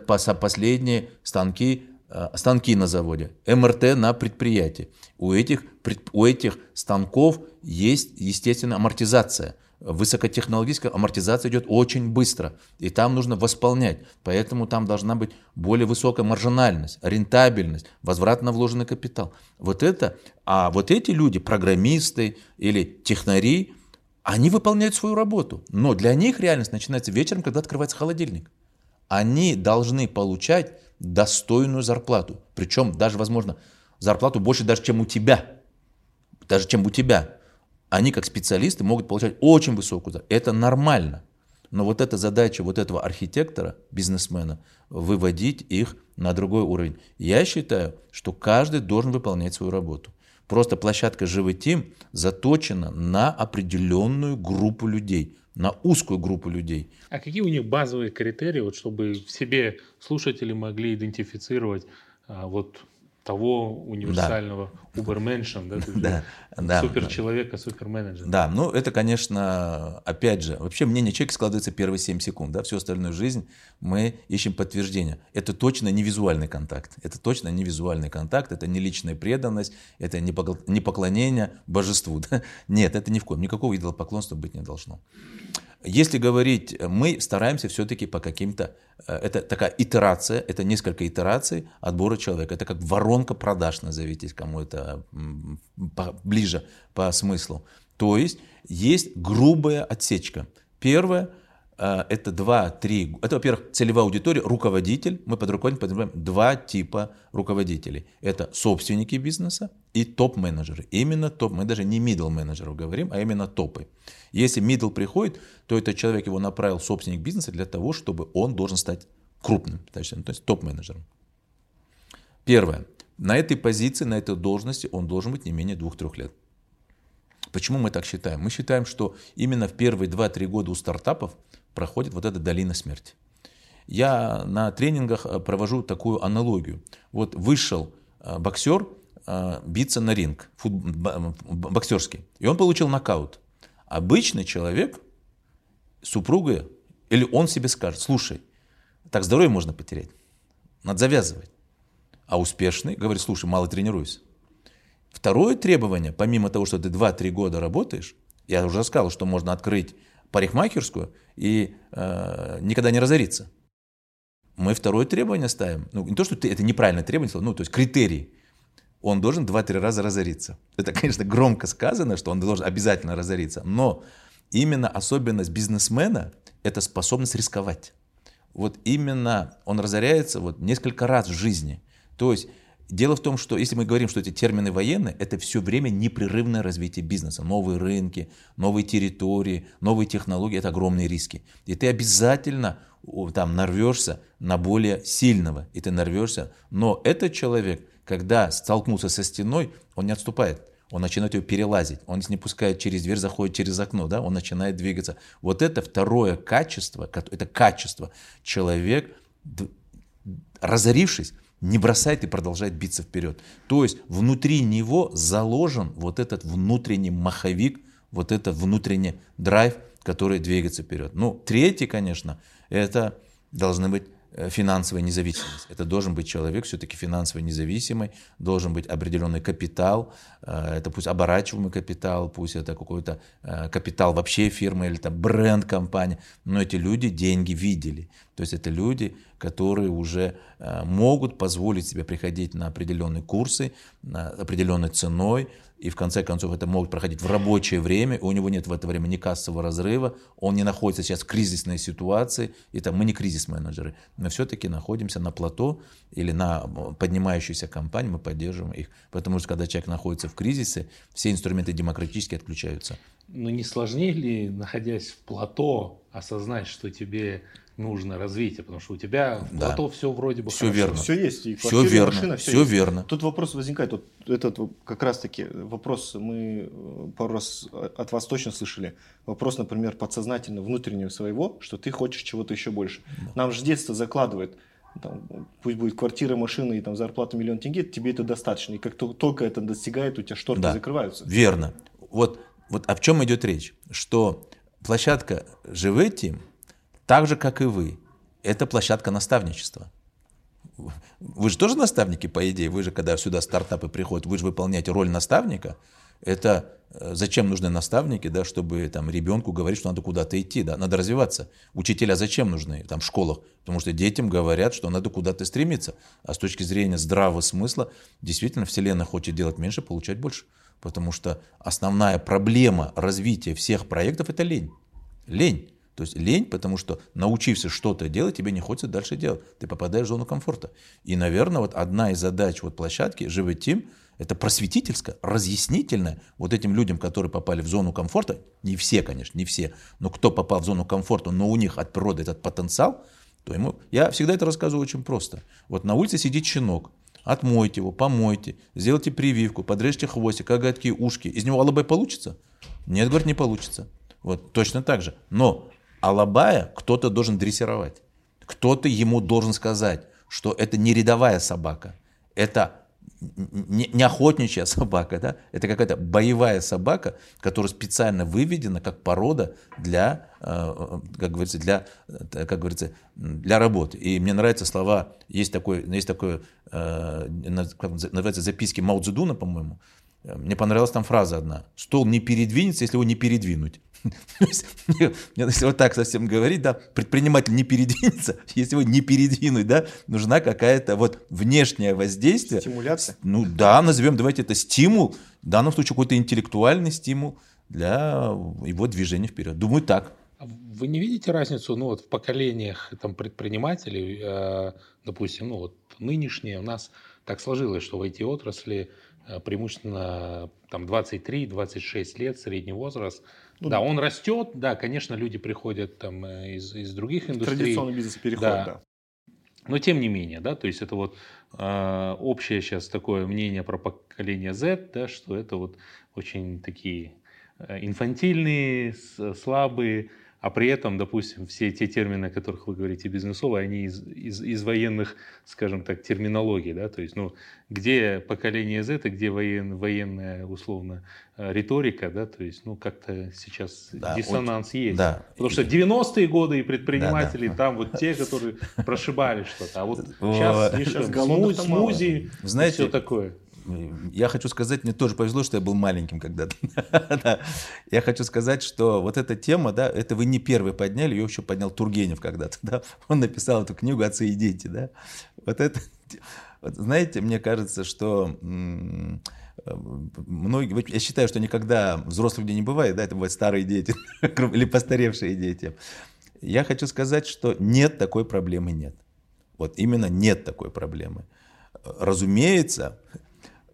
последние станки, э, станки на заводе, МРТ на предприятии. У этих, у этих станков есть, естественно, амортизация – высокотехнологическая амортизация идет очень быстро, и там нужно восполнять. Поэтому там должна быть более высокая маржинальность, рентабельность, возврат на вложенный капитал. Вот это, а вот эти люди, программисты или технари, они выполняют свою работу. Но для них реальность начинается вечером, когда открывается холодильник. Они должны получать достойную зарплату. Причем даже, возможно, зарплату больше даже, чем у тебя. Даже чем у тебя они как специалисты могут получать очень высокую зарплату. Это нормально. Но вот эта задача вот этого архитектора, бизнесмена, выводить их на другой уровень. Я считаю, что каждый должен выполнять свою работу. Просто площадка «Живый Тим» заточена на определенную группу людей, на узкую группу людей. А какие у них базовые критерии, вот, чтобы в себе слушатели могли идентифицировать а, вот того универсального да. уберменшен, да, да, да, суперчеловека, суперменеджера. Да, ну это, конечно, опять же, вообще мнение человека складывается первые 7 секунд, да, всю остальную жизнь мы ищем подтверждение. Это точно не визуальный контакт, это точно не визуальный контакт, это не личная преданность, это не поклонение божеству, да? нет, это ни в коем, никакого идолопоклонства быть не должно. Если говорить, мы стараемся все-таки по каким-то, э, это такая итерация, это несколько итераций отбора человека. Это как воронка продаж, назовите, кому это ближе по смыслу. То есть есть грубая отсечка. Первое, э, это 2-3, это, во-первых, целевая аудитория, руководитель, мы под руководителем подразумеваем два типа руководителей. Это собственники бизнеса и топ-менеджеры. Именно топ, мы даже не middle менеджеров говорим, а именно топы. Если middle приходит, то этот человек его направил собственник бизнеса для того, чтобы он должен стать крупным, то есть топ-менеджером. Первое. На этой позиции, на этой должности он должен быть не менее двух-трех лет. Почему мы так считаем? Мы считаем, что именно в первые 2-3 года у стартапов проходит вот эта долина смерти. Я на тренингах э, провожу такую аналогию. Вот вышел э, боксер биться на ринг, боксерский, и он получил нокаут. Обычный человек, супруга, или он себе скажет, слушай, так здоровье можно потерять, надо завязывать. А успешный говорит, слушай, мало тренируюсь. Второе требование, помимо того, что ты 2-3 года работаешь, я уже сказал, что можно открыть парикмахерскую и э, никогда не разориться. Мы второе требование ставим. Ну, не то, что ты, это неправильное требование, ну, то есть критерий. Он должен 2-3 раза разориться. Это, конечно, громко сказано, что он должен обязательно разориться. Но именно особенность бизнесмена – это способность рисковать. Вот именно он разоряется вот несколько раз в жизни. То есть Дело в том, что если мы говорим, что эти термины военные, это все время непрерывное развитие бизнеса. Новые рынки, новые территории, новые технологии – это огромные риски. И ты обязательно там нарвешься на более сильного, и ты нарвешься. Но этот человек, когда столкнулся со стеной, он не отступает. Он начинает ее перелазить, он не пускает через дверь, заходит через окно, да, он начинает двигаться. Вот это второе качество, это качество. Человек, разорившись, не бросает и продолжает биться вперед. То есть внутри него заложен вот этот внутренний маховик, вот этот внутренний драйв, который двигается вперед. Ну, третий, конечно, это должны быть финансовая независимость. Это должен быть человек все-таки финансово независимый, должен быть определенный капитал, э, это пусть оборачиваемый капитал, пусть это какой-то э, капитал вообще фирмы или там бренд компании, но эти люди деньги видели. То есть это люди, которые уже могут позволить себе приходить на определенные курсы, на определенной ценой, и в конце концов это могут проходить в рабочее время, у него нет в это время ни кассового разрыва, он не находится сейчас в кризисной ситуации, и там мы не кризис-менеджеры, мы все-таки находимся на плато или на поднимающейся компании, мы поддерживаем их, потому что когда человек находится в кризисе, все инструменты демократически отключаются. Но не сложнее ли, находясь в плато, осознать, что тебе нужно развитие, потому что у тебя в да. плато все вроде бы все хорошо. верно. Все есть, и все верно, машина, все, все есть. верно. Тут вопрос возникает, вот этот как раз-таки вопрос мы э, пару раз от вас точно слышали. Вопрос, например, подсознательно внутреннего своего, что ты хочешь чего-то еще больше. Да. Нам же детство закладывает, там, пусть будет квартира, машина и там зарплата миллион тенге, тебе это достаточно. И как только это достигает, у тебя шторы да. закрываются. Верно. Вот, вот о чем идет речь? Что площадка «Живы Тим» так же, как и вы. Это площадка наставничества. Вы же тоже наставники, по идее. Вы же, когда сюда стартапы приходят, вы же выполняете роль наставника. Это э, зачем нужны наставники, да, чтобы там, ребенку говорить, что надо куда-то идти, да, надо развиваться. Учителя зачем нужны там, в школах? Потому что детям говорят, что надо куда-то стремиться. А с точки зрения здравого смысла, действительно, Вселенная хочет делать меньше, получать больше. Потому что основная проблема развития всех проектов – это лень. Лень. То есть лень, потому что научившись что-то делать, тебе не хочется дальше делать. Ты попадаешь в зону комфорта. И, наверное, вот одна из задач вот площадки «Живой Тим» это просветительская, разъяснительная вот этим людям, которые попали в зону комфорта, не все, конечно, не все, но кто попал в зону комфорта, но у них от природы этот потенциал, то ему... Я всегда это рассказываю очень просто. Вот на улице сидит щенок, отмойте его, помойте, сделайте прививку, подрежьте хвостик, коготки, ушки. Из него алабай получится? Нет, говорит, не получится. Вот точно так же. Но Алабая кто-то должен дрессировать. Кто-то ему должен сказать, что это не рядовая собака, это не, охотничья собака, да? это какая-то боевая собака, которая специально выведена как порода для, э, как говорится, для, как говорится, для работы. И мне нравятся слова, есть такой, есть такое, э, называется записки Мао Цзэдуна, по-моему, мне понравилась там фраза одна. Стол не передвинется, если его не передвинуть. Если вот так совсем говорить, да, предприниматель не передвинется, если его не передвинуть, да, нужна какая-то вот внешнее воздействие. Стимуляция? Ну да, назовем, давайте это стимул, в данном случае какой-то интеллектуальный стимул для его движения вперед. Думаю, так. А вы не видите разницу ну, вот в поколениях там, предпринимателей, э, допустим, ну, вот нынешние у нас так сложилось, что в IT-отрасли э, преимущественно там 23-26 лет средний возраст. Ну, да, он растет, да, конечно, люди приходят там э, из, из других индустрий. Традиционный бизнес переходит, да. да. Но тем не менее, да, то есть это вот э, общее сейчас такое мнение про поколение Z, да, что это вот очень такие э, инфантильные, слабые, а при этом, допустим, все те термины, о которых вы говорите бизнесовые, они из, из, из военных, скажем так, терминологий, да, то есть, ну, где поколение Z, и где воен, военная, условно, э, риторика, да, то есть, ну, как-то сейчас да, диссонанс очень, есть. Да. Потому что 90-е годы и предприниматели, да, да. там вот те, которые прошибали что-то, а вот сейчас слишком смузи, все такое я хочу сказать, мне тоже повезло, что я был маленьким когда-то. Я хочу сказать, что вот эта тема, да, это вы не первый подняли, ее еще поднял Тургенев когда-то, да. Он написал эту книгу «Отцы и дети», да. Вот это, вот, знаете, мне кажется, что многие, я считаю, что никогда взрослых людей не бывает, да, это бывают старые дети или постаревшие дети. Я хочу сказать, что нет такой проблемы, нет. Вот именно нет такой проблемы. Разумеется,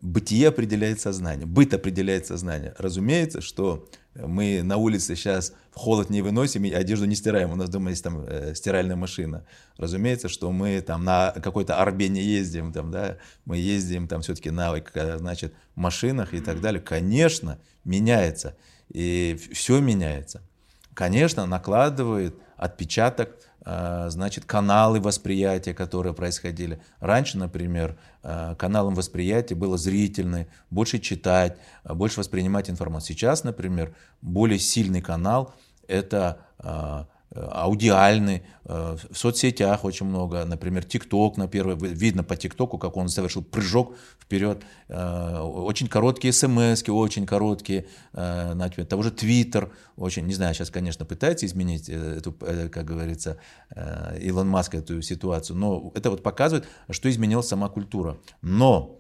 бытие определяет сознание, быт определяет сознание. Разумеется, что мы на улице сейчас в холод не выносим и одежду не стираем. У нас дома есть там э, стиральная машина. Разумеется, что мы там на какой-то арбе не ездим, там, да, мы ездим там все-таки на значит, машинах и так далее. Конечно, меняется. И все меняется. Конечно, накладывает отпечаток значит, каналы восприятия, которые происходили. Раньше, например, а, каналом восприятия было зрительное, больше читать, а, больше воспринимать информацию. Сейчас, например, более сильный канал – это аудиальный, э, в соцсетях очень много, например, ТикТок на первый, видно по ТикТоку, как он совершил прыжок вперед, э, очень короткие смс, очень короткие, э, например, того же Твиттер, очень, не знаю, сейчас, конечно, пытается изменить эту, как говорится, Илон Маск эту ситуацию, но это вот показывает, что изменилась сама культура. Но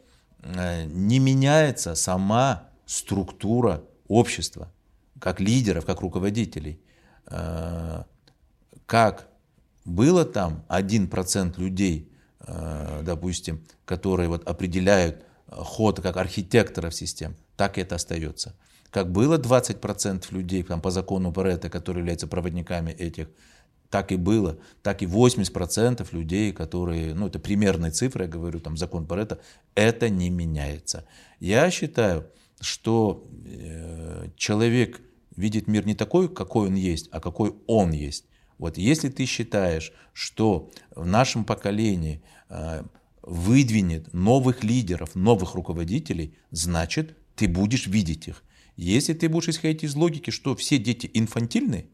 не меняется сама структура общества, как лидеров, как руководителей как было там 1% людей, э, допустим, которые вот определяют ход как архитекторов систем, так и это остается. Как было 20% людей там, по закону Паретта, которые являются проводниками этих, так и было, так и 80% людей, которые, ну это примерные цифры, я говорю, там закон Паретта, это не меняется. Я считаю, что э, человек видит мир не такой, какой он есть, а какой он есть. Вот если ты считаешь, что в нашем поколении э, выдвинет новых лидеров, новых руководителей, значит, ты будешь видеть их. Если ты будешь исходить из логики, что все дети инфантильны,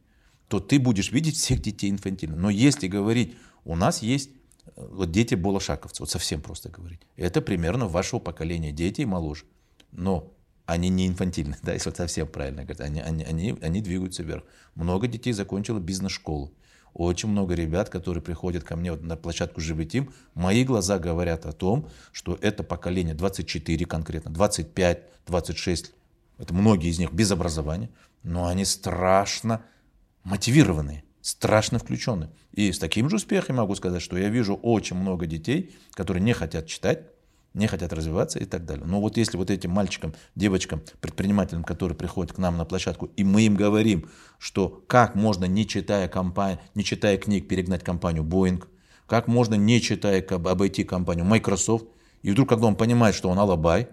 то ты будешь видеть всех детей инфантильны. Но если говорить, у нас есть э, вот дети болошаковцы, вот совсем просто говорить, это примерно вашего поколения, дети и моложе. Но они не инфантильны, да, если совсем правильно говорить, они, они, они, они двигаются вверх. Много детей закончило бизнес-школу. Очень много ребят, которые приходят ко мне вот на площадку «Живый Тим», мои глаза говорят о том, что это поколение 24 конкретно, 25, 26, это многие из них без образования, но они страшно мотивированные, страшно включенные. И с таким же успехом могу сказать, что я вижу очень много детей, которые не хотят читать, не хотят развиваться и так далее. Но вот если вот этим мальчикам, девочкам, предпринимателям, которые приходят к нам на площадку, и мы им говорим, что как можно, не читая, компанию, не читая книг, перегнать компанию Boeing, как можно, не читая, обойти компанию Microsoft, и вдруг, когда он понимает, что он алабай,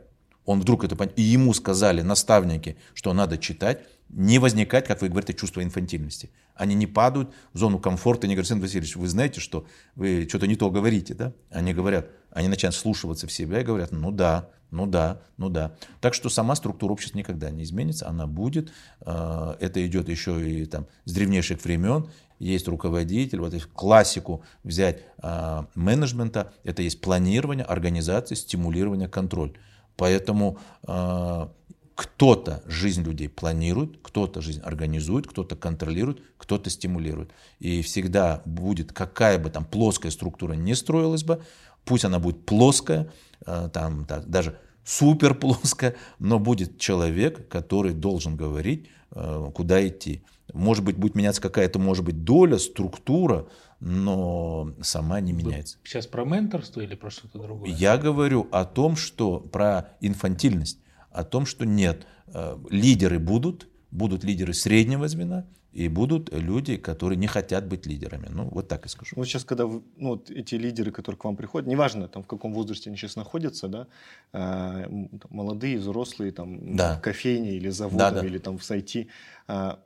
он вдруг это понимает, и ему сказали наставники, что надо читать, не возникает, как вы говорите, чувство инфантильности. Они не падают в зону комфорта, не говорят, Сын Васильевич, вы знаете, что вы что-то не то говорите, да? Они говорят, они начинают слушаться в себя и говорят, ну да, ну да, ну да. Так что сама структура общества никогда не изменится, она будет. Э, это идет еще и там с древнейших времен. Есть руководитель, вот классику взять э, менеджмента, это есть планирование, организация, стимулирование, контроль. Поэтому э, кто-то жизнь людей планирует, кто-то жизнь организует, кто-то контролирует, кто-то стимулирует. И всегда будет, какая бы там плоская структура не строилась бы, пусть она будет плоская, э, там, так, даже супер плоская, но будет человек, который должен говорить, э, куда идти. Может быть, будет меняться какая-то, может быть, доля, структура, но сама не меняется. Сейчас про менторство или про что-то другое? Я говорю о том, что про инфантильность, о том, что нет, э, лидеры будут, будут лидеры среднего звена, и будут люди, которые не хотят быть лидерами. Ну, вот так и скажу. Вот сейчас, когда вы, ну, вот эти лидеры, которые к вам приходят, неважно, там, в каком возрасте они сейчас находятся, да, э, молодые, взрослые, там, да. в кофейне или заводом, да, да. или там в сайте, э,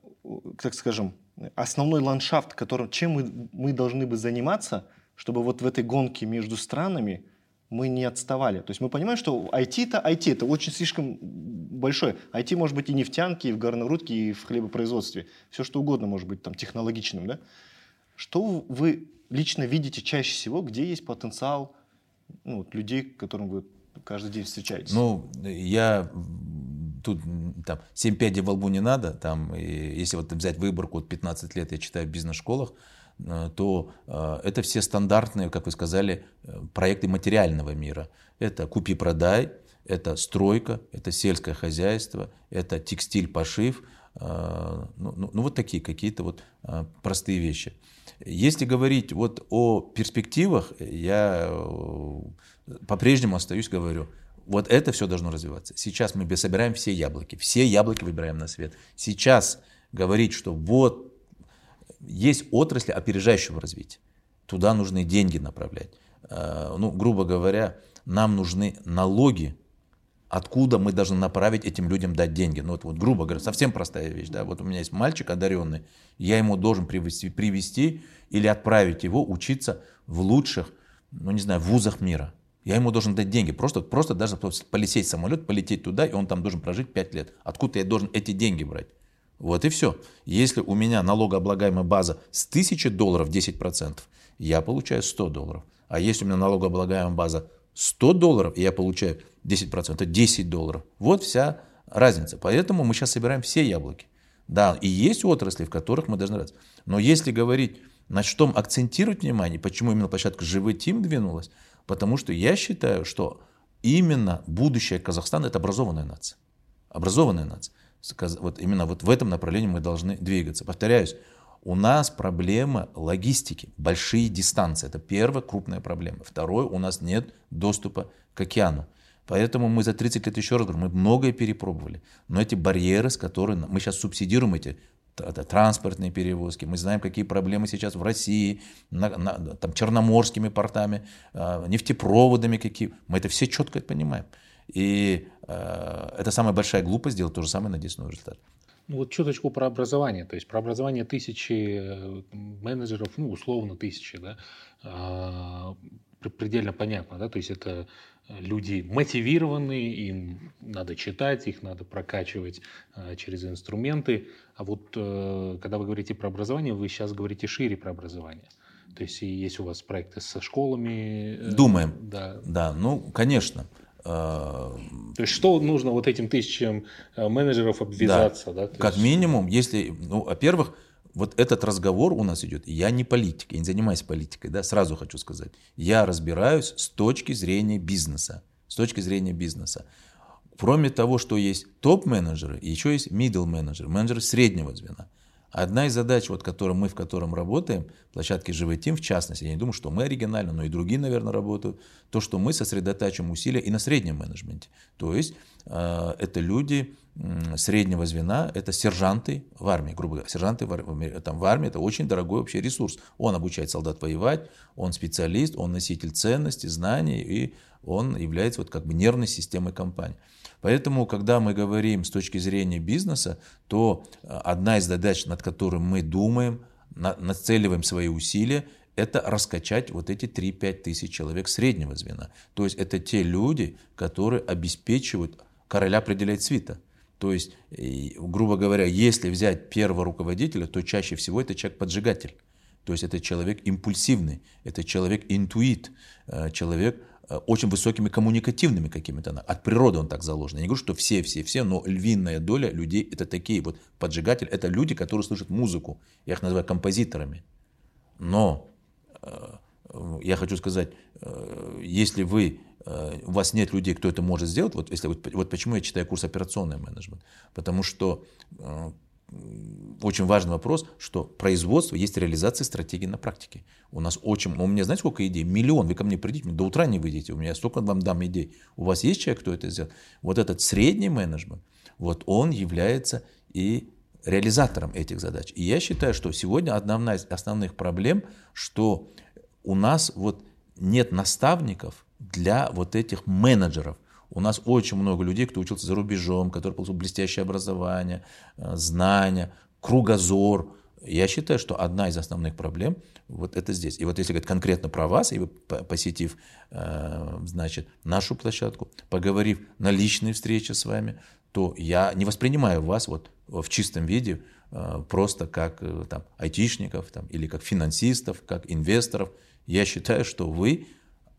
так скажем, основной ландшафт, которым, чем мы, мы должны бы заниматься, чтобы вот в этой гонке между странами мы не отставали. То есть мы понимаем, что IT это IT, это очень слишком большое. IT может быть и нефтянки, и в горнорудке, и в хлебопроизводстве. Все что угодно может быть там технологичным. Да? Что вы лично видите чаще всего, где есть потенциал ну, вот, людей, которым вы каждый день встречаетесь? Ну, я тут там 7 пядей во лбу не надо. Там, если вот взять выборку, вот 15 лет я читаю в бизнес-школах, Э, то э, это все стандартные, как вы сказали, э, проекты материального мира. Это купи-продай, это стройка, это сельское хозяйство, это текстиль, пошив, ну, ну, ну вот такие какие-то вот простые вещи. Если говорить вот о перспективах, я по-прежнему остаюсь, говорю, вот это все должно развиваться. Сейчас мы собираем все яблоки, все яблоки выбираем на свет. Сейчас говорить, что вот есть отрасли опережающего развития. Туда нужны деньги направлять. Э, ну, грубо говоря, нам нужны налоги, откуда мы должны направить этим людям дать деньги. Ну, вот, вот грубо говоря, совсем простая вещь. Да? Вот у меня есть мальчик одаренный, я ему должен привести, привести или отправить его учиться в лучших, ну не знаю, вузах мира. Я ему должен дать деньги. Просто, просто даже полететь самолет, полететь туда, и он там должен прожить 5 лет. Откуда я должен эти деньги брать? Вот и все. Если у меня налогооблагаемая база с 1000 долларов 10%, я получаю 100 долларов. А если у меня налогооблагаемая база 100 долларов, и я получаю 10%, это 10 долларов. Вот вся разница. Поэтому мы сейчас собираем все яблоки. Да, и есть отрасли, в которых мы должны раз. Но если говорить, на чем акцентировать внимание, почему именно площадка «Живой Тим» двинулась, потому что я считаю, что именно будущее Казахстана – это образованная нация. Образованная нация вот именно вот в этом направлении мы должны двигаться. Повторяюсь, у нас проблема логистики, большие дистанции. Это первая крупная проблема. Второе, у нас нет доступа к океану. Поэтому мы за 30 лет, еще раз говорю, мы многое перепробовали. Но эти барьеры, с которыми мы сейчас субсидируем эти это транспортные перевозки, мы знаем, какие проблемы сейчас в России, на, на, там, черноморскими портами, э, нефтепроводами какие. Мы это все четко понимаем. И э, это самая большая глупость сделать то же самое, надеясь на результат. Ну вот чуточку про образование. То есть про образование тысячи э, менеджеров, ну условно тысячи, да, э, предельно понятно, да, то есть это люди мотивированные, им надо читать, их надо прокачивать э, через инструменты. А вот э, когда вы говорите про образование, вы сейчас говорите шире про образование. То есть есть у вас проекты со школами? Э, Думаем. Да. Да, ну, конечно. То есть что нужно вот этим тысячам э, менеджеров обвязаться? Да, да? как есть... минимум, если, ну, во-первых, вот этот разговор у нас идет, я не политик, я не занимаюсь политикой, да, сразу хочу сказать. Я разбираюсь с точки зрения бизнеса, с точки зрения бизнеса. Кроме того, что есть топ-менеджеры, еще есть middle менеджеры, менеджеры среднего звена. Одна из задач, вот, которым мы в котором работаем, площадки «Живой Тим» в частности, я не думаю, что мы оригинально, но и другие, наверное, работают, то, что мы сосредотачиваем усилия и на среднем менеджменте. То есть э, это люди э, среднего звена, это сержанты в армии, грубо говоря. Сержанты в там, в армии это очень дорогой вообще ресурс. Он обучает солдат воевать, он специалист, он носитель ценностей, знаний, и он является вот как бы нервной системой компании. Поэтому, когда мы говорим с точки зрения бизнеса, то э, одна из задач, над которой мы думаем, нацеливаем свои усилия, это раскачать вот эти 3-5 тысяч человек среднего звена. То есть это те люди, которые обеспечивают, короля определяет свита. То есть, грубо говоря, если взять первого руководителя, то чаще всего это человек-поджигатель. То есть это человек импульсивный, это человек-интуит, э, человек, Э, очень высокими коммуникативными какими-то. От природы он так заложен. Я не говорю, что все, все, все, но львиная доля людей это такие вот поджигатели. Это люди, которые слышат музыку. Я их называю композиторами. Но э, я хочу сказать, э, если вы, у вас нет людей, кто это может сделать, вот, если, вот, вот почему я читаю курс операционный менеджмент, потому что очень важный вопрос, что производство есть реализация стратегии на практике. У нас очень, у меня знаете сколько идей? Миллион. Вы ко мне придите, до утра не выйдете, у меня столько вам дам идей. У вас есть человек, кто это сделает? Вот этот средний менеджмент, вот он является и реализатором этих задач. И я считаю, что сегодня одна из основных проблем, что у нас вот нет наставников для вот этих менеджеров. У нас очень много людей, кто учился за рубежом, которые получил блестящее образование, э, знания, кругозор. Я считаю, что одна из основных проблем вот это здесь. И вот если говорить конкретно про вас, и посетив, э, значит, нашу площадку, поговорив на личной встрече с вами, то я не воспринимаю вас вот в чистом виде э, просто как там, айтишников там, или как финансистов, как инвесторов. Я считаю, что вы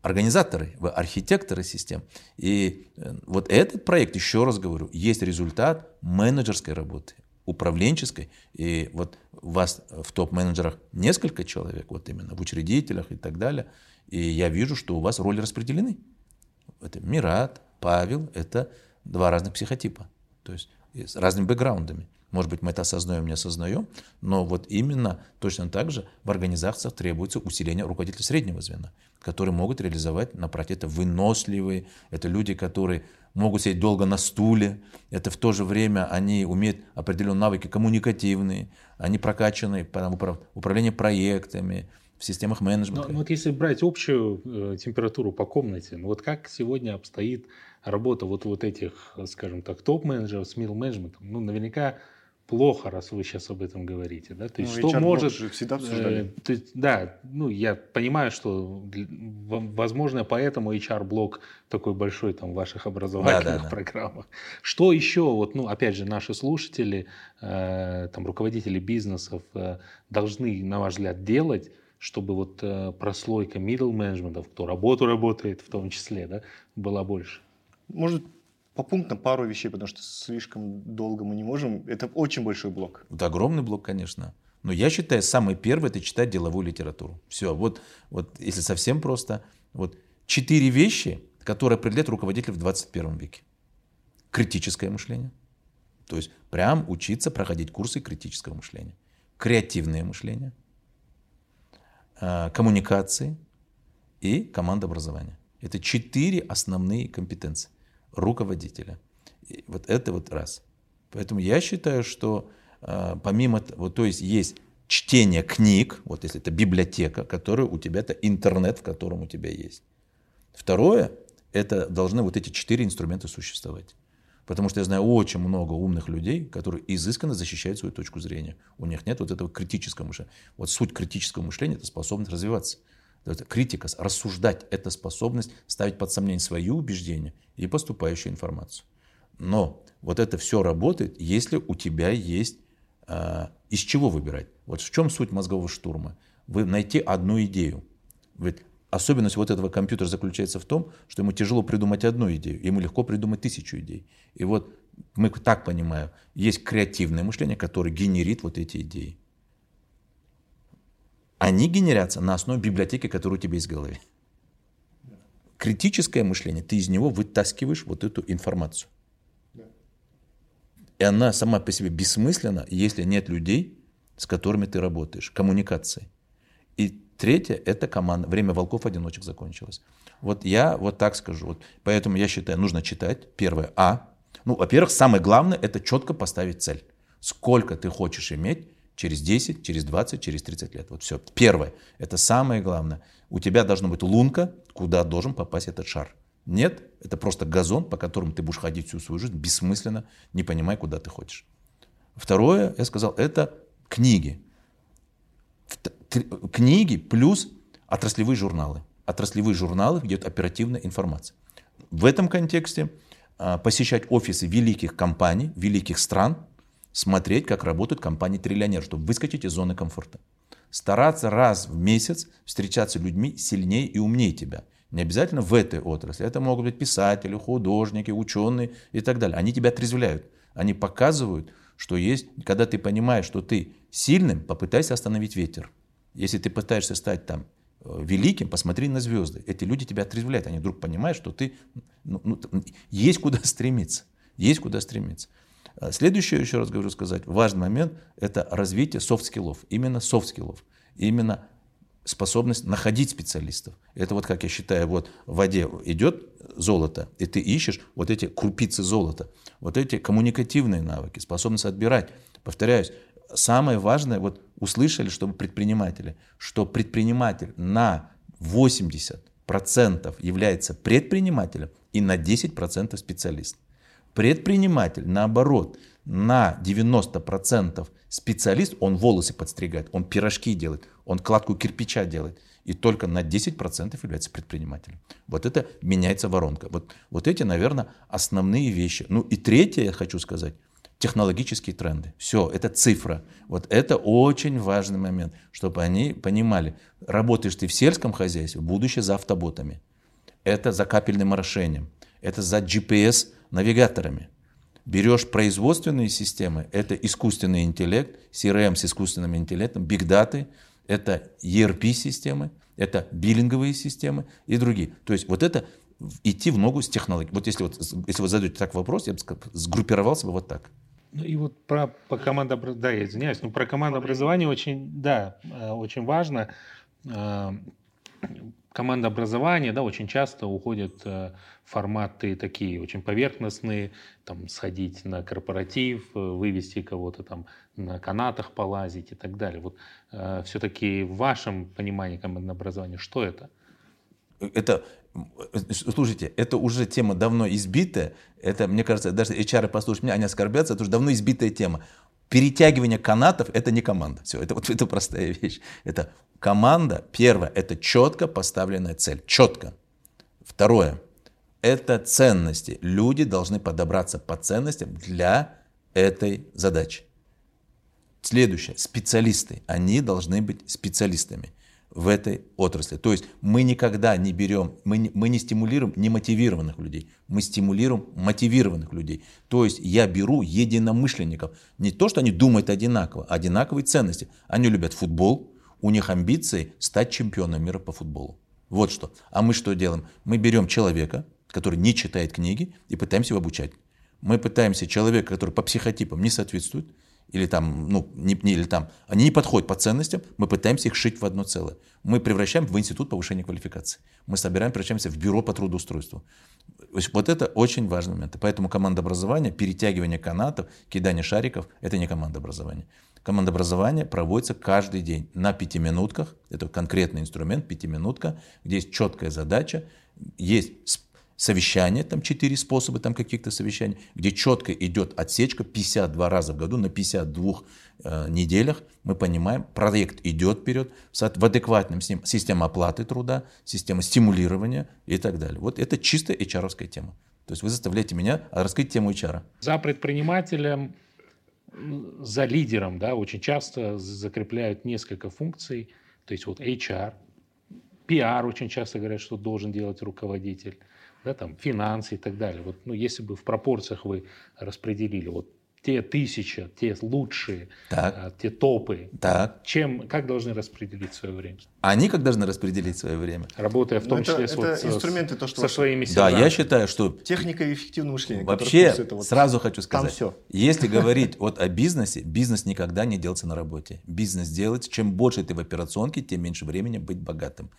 организаторы, вы архитекторы систем. И э, вот этот проект, еще раз говорю, есть результат менеджерской работы, управленческой. И вот у вас в топ-менеджерах несколько человек, вот именно в учредителях и так далее. И я вижу, что у вас роли распределены. Это Мират, Павел, это два разных психотипа, то есть с разными бэкграундами. Может быть, мы это осознаем, не осознаем, но вот именно точно так же в организациях требуется усиление руководителей среднего звена, которые могут реализовать на практике. Это выносливые, это люди, которые могут сидеть долго на стуле, это в то же время они умеют определенные навыки коммуникативные, они прокачаны в управлении проектами, в системах менеджмента. Но, но вот если брать общую э, температуру по комнате, ну вот как сегодня обстоит работа вот, вот этих, скажем так, топ-менеджеров с мил-менеджментом? Ну, наверняка плохо, раз вы сейчас об этом говорите, да? То есть ну, что может же всегда обсуждали. Э, то есть, да, ну я понимаю, что возможно поэтому HR-блок такой большой там в ваших образовательных да, да, да. программах. Что еще вот, ну опять же наши слушатели, э, там руководители бизнесов э, должны, на ваш взгляд, делать, чтобы вот э, прослойка middle менеджментов, кто работу работает в том числе, да, была больше. Может по пунктам пару вещей, потому что слишком долго мы не можем. Это очень большой блок. Это огромный блок, конечно. Но я считаю, самый первый это читать деловую литературу. Все, вот, вот если совсем просто, вот четыре вещи, которые определяют руководителя в 21 веке. Критическое мышление. То есть прям учиться проходить курсы критического мышления. Креативное мышление. Э, коммуникации и командообразование. Это четыре основные компетенции руководителя. И вот это вот раз. Поэтому я считаю, что э, помимо, вот, то есть есть чтение книг, вот если это библиотека, которая у тебя, это интернет, в котором у тебя есть. Второе, это должны вот эти четыре инструмента существовать. Потому что я знаю очень много умных людей, которые изысканно защищают свою точку зрения. У них нет вот этого критического мышления. Вот суть критического мышления – это способность развиваться. Это критика, рассуждать – это способность ставить под сомнение свои убеждения и поступающую информацию. Но вот это все работает, если у тебя есть а, из чего выбирать. Вот в чем суть мозгового штурма? Вы найти одну идею. Ведь особенность вот этого компьютера заключается в том, что ему тяжело придумать одну идею, ему легко придумать тысячу идей. И вот мы так понимаем, есть креативное мышление, которое генерит вот эти идеи они генерятся на основе библиотеки, которая у тебя есть в голове. Критическое мышление, ты из него вытаскиваешь вот эту информацию. И она сама по себе бессмысленна, если нет людей, с которыми ты работаешь, коммуникации. И третье – это команда. Время волков-одиночек закончилось. Вот я вот так скажу. Вот поэтому я считаю, нужно читать. Первое – А. Ну, во-первых, самое главное – это четко поставить цель. Сколько ты хочешь иметь через 10, через 20, через 30 лет. Вот все. Первое, это самое главное. У тебя должна быть лунка, куда должен попасть этот шар. Нет, это просто газон, по которому ты будешь ходить всю свою жизнь бессмысленно, не понимая, куда ты хочешь. Второе, я сказал, это книги. Книги плюс отраслевые журналы. Отраслевые журналы, где оперативная информация. В этом контексте а, посещать офисы великих компаний, великих стран, смотреть, как работают компании-триллионеры, чтобы выскочить из зоны комфорта. Стараться раз в месяц встречаться с людьми сильнее и умнее тебя. Не обязательно в этой отрасли. Это могут быть писатели, художники, ученые и так далее. Они тебя отрезвляют. Они показывают, что есть, когда ты понимаешь, что ты сильным, попытайся остановить ветер. Если ты пытаешься стать там э, великим, посмотри на звезды. Эти люди тебя отрезвляют. Они вдруг понимают, что ты ну, ну, есть куда стремиться. Есть куда стремиться. А следующее, еще раз говорю сказать, важный момент – это развитие софт-скиллов. Именно софт-скиллов. Именно способность находить специалистов. Это вот, как я считаю, вот в воде идет золото, и ты ищешь вот эти крупицы золота, вот эти коммуникативные навыки, способность отбирать. Повторяюсь, самое важное, вот услышали, чтобы предприниматели, что предприниматель на 80% является предпринимателем и на 10% специалист. Предприниматель, наоборот, на 90% специалист, он волосы подстригает, он пирожки делает, он кладку кирпича делает. И только на 10% является предпринимателем. Вот это меняется воронка. Вот, вот эти, наверное, основные вещи. Ну и третье, я хочу сказать, технологические тренды. Все, это цифра. Вот это очень важный момент, чтобы они понимали, работаешь ты в сельском хозяйстве, будущее за автоботами. Это за капельным орошением. Это за GPS-навигаторами. Берешь производственные системы, это искусственный интеллект, CRM с искусственным интеллектом, big data, это ERP-системы, это биллинговые системы и другие. То есть вот это идти в ногу с технологией. Вот если, вот, если вы задаете так вопрос, я бы сгруппировался бы вот так. Ну и вот про по командообразование, да, я извиняюсь, но про командообразование очень, да, э, очень важно. Э, командообразование, да, очень часто уходят э, форматы такие очень поверхностные, там сходить на корпоратив, вывести кого-то там на канатах полазить и так далее. Вот все-таки в вашем понимании командообразования что это? Это слушайте, это уже тема давно избитая. Это, мне кажется, даже HR послушают меня, они оскорбятся, это уже давно избитая тема. Перетягивание канатов – это не команда. Все, это вот это простая вещь. Это команда, первое, это четко поставленная цель. Четко. Второе, это ценности. Люди должны подобраться по ценностям для этой задачи. Следующее, специалисты. Они должны быть специалистами в этой отрасли. То есть мы никогда не берем, мы не, мы не стимулируем немотивированных людей, мы стимулируем мотивированных людей. То есть я беру единомышленников. Не то, что они думают одинаково, а одинаковые ценности. Они любят футбол, у них амбиции стать чемпионом мира по футболу. Вот что. А мы что делаем? Мы берем человека, который не читает книги, и пытаемся его обучать. Мы пытаемся человека, который по психотипам не соответствует, или там, ну, не, не, или там, они не подходят по ценностям, мы пытаемся их шить в одно целое. Мы превращаем в институт повышения квалификации. Мы собираем, превращаемся в бюро по трудоустройству. Вот это очень важный момент. И поэтому команда образования, перетягивание канатов, кидание шариков – это не команда образования. Команда образования проводится каждый день на пятиминутках. Это конкретный инструмент, пятиминутка, где есть четкая задача, есть совещания, там четыре способа там каких-то совещаний, где четко идет отсечка 52 раза в году на 52 э, неделях. Мы понимаем, проект идет вперед в адекватном с ним система оплаты труда, система стимулирования и так далее. Вот это чисто HR тема. То есть вы заставляете меня раскрыть тему HR. За предпринимателем, за лидером, да, очень часто закрепляют несколько функций. То есть вот HR, PR очень часто говорят, что должен делать руководитель да, там, финансы и так далее. Вот, ну, если бы в пропорциях вы распределили вот те тысячи, те лучшие, так. А, те топы, так. чем, как должны распределить свое время? Они как должны распределить свое время? Работая в том ну, числе это, с, это вот, инструменты, то, что со своими силами. Да, я считаю, что... Техника эффективного мышления. Вообще, это вот, сразу хочу сказать, все. если говорить вот о бизнесе, бизнес никогда не делается на работе. Бизнес делается, чем больше ты в операционке, тем меньше времени быть богатым.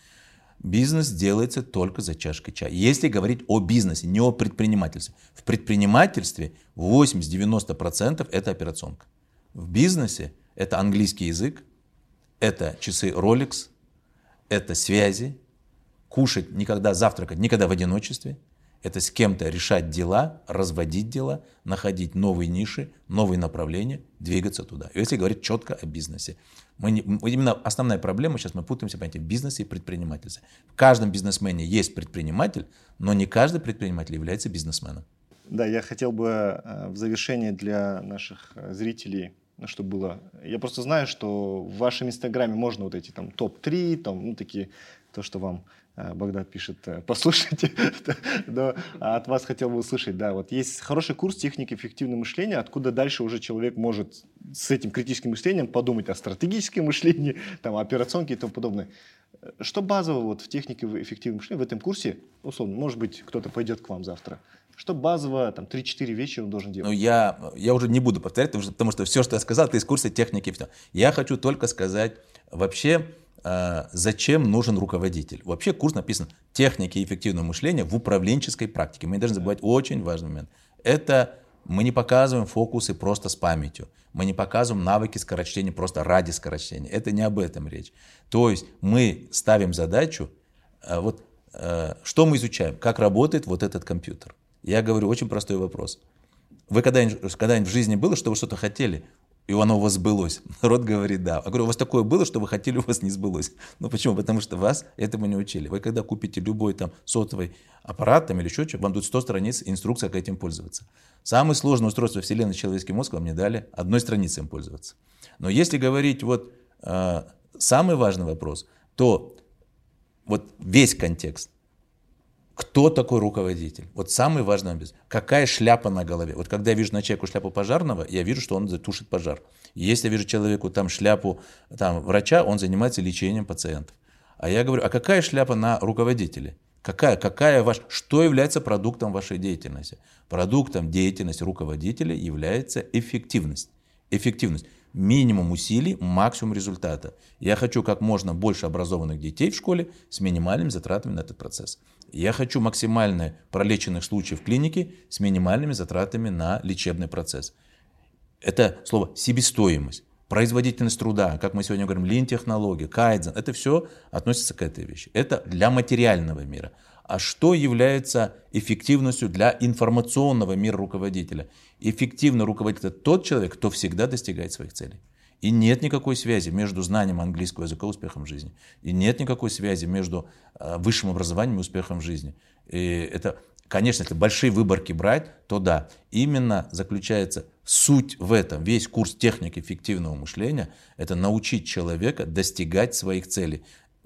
Бизнес делается только за чашкой чая. Если говорить о бизнесе, не о предпринимательстве. В предпринимательстве 80-90% это операционка. В бизнесе это английский язык, это часы Rolex, это связи, кушать никогда, завтракать никогда в одиночестве – это с кем-то решать дела, разводить дела, находить новые ниши, новые направления, двигаться туда. Если говорить четко о бизнесе. Мы не, именно основная проблема, сейчас мы путаемся понятие бизнеса и предпринимательства. В каждом бизнесмене есть предприниматель, но не каждый предприниматель является бизнесменом. Да, я хотел бы э, в завершение для наших э, зрителей ну, чтобы было. Я просто знаю, что в вашем инстаграме можно вот эти там топ-3, там, ну, такие, то, что вам Э, Богдан пишет, э, послушайте, но от вас хотел бы услышать, да, вот есть хороший курс техники эффективного мышления, откуда дальше уже человек может с этим критическим мышлением подумать о стратегическом мышлении, там, операционке и тому подобное. Что базово вот в технике эффективного мышления в этом курсе, условно, может быть, кто-то пойдет к вам завтра, Что базово, там, 3-4 вещи он должен делать? Ну, я, я уже не буду повторять, потому что все, что я сказал, это из курса техники. Я хочу только сказать, вообще, э, зачем нужен руководитель. Вообще курс написан «Техники эффективного мышления в управленческой практике». Мы не должны забывать очень важный момент. Это мы не показываем фокусы просто с памятью. Мы не показываем навыки скорочтения просто ради скорочтения. Это не об этом речь. То есть мы ставим задачу, э, вот э, что мы изучаем, как работает вот этот компьютер. Я говорю очень простой вопрос. Вы когда-нибудь, когда в жизни было, что вы что-то хотели, и оно у вас сбылось? Народ говорит, да. Я говорю, у вас такое было, что вы хотели, у вас не сбылось. Ну почему? Потому что вас этому не учили. Вы когда купите любой там сотовый аппарат там, или что вам тут 100 страниц инструкция, как этим пользоваться. Самое сложное устройство Вселенной человеческий мозг вам не дали одной страницей им пользоваться. Но если говорить вот э, самый важный вопрос, то вот весь контекст кто такой руководитель? Вот самый важный вопрос. Какая шляпа на голове? Вот когда я вижу на человеку шляпу пожарного, я вижу, что он затушит пожар. Если я вижу человеку там шляпу там, врача, он занимается лечением пациентов. А я говорю, а какая шляпа на руководителе? Какая, какая ваш, что является продуктом вашей деятельности? Продуктом деятельности руководителя является эффективность. Эффективность минимум усилий, максимум результата. Я хочу как можно больше образованных детей в школе с минимальными затратами на этот процесс. Я хочу максимально пролеченных случаев в клинике с минимальными затратами на лечебный процесс. Это слово себестоимость, производительность труда, как мы сегодня говорим, лин-технология, кайдзен, это все относится к этой вещи. Это для материального мира. А что является эффективностью для информационного мира руководителя? Эффективный руководитель – это тот человек, кто всегда достигает своих целей. И нет никакой связи между знанием английского языка и успехом в жизни. И нет никакой связи между э, высшим образованием и успехом в жизни. И это, конечно, если большие выборки брать, то да, именно заключается суть в этом. Весь курс техник эффективного мышления – это научить человека достигать своих целей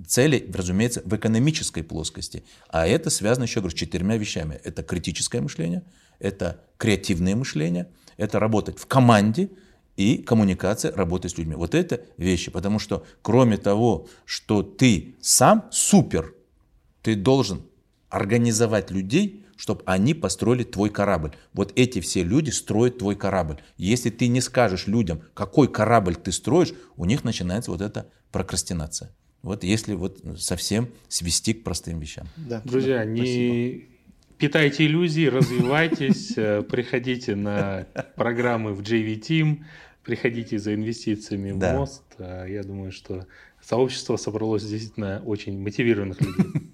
цели, разумеется, в экономической плоскости. А это связано еще, говорю, с четырьмя вещами. Это критическое мышление, это креативное мышление, это работать в команде и коммуникация, работать с людьми. Вот это вещи, потому что кроме того, что ты сам супер, ты должен организовать людей, чтобы они построили твой корабль. Вот эти все люди строят твой корабль. Если ты не скажешь людям, какой корабль ты строишь, у них начинается вот эта прокрастинация. Вот если вот совсем свести к простым вещам. Да. Друзья, Спасибо. не питайте иллюзии, развивайтесь, э, приходите на программы в JV Team, приходите за инвестициями в да. мост. А я думаю, что сообщество собралось действительно очень мотивированных людей.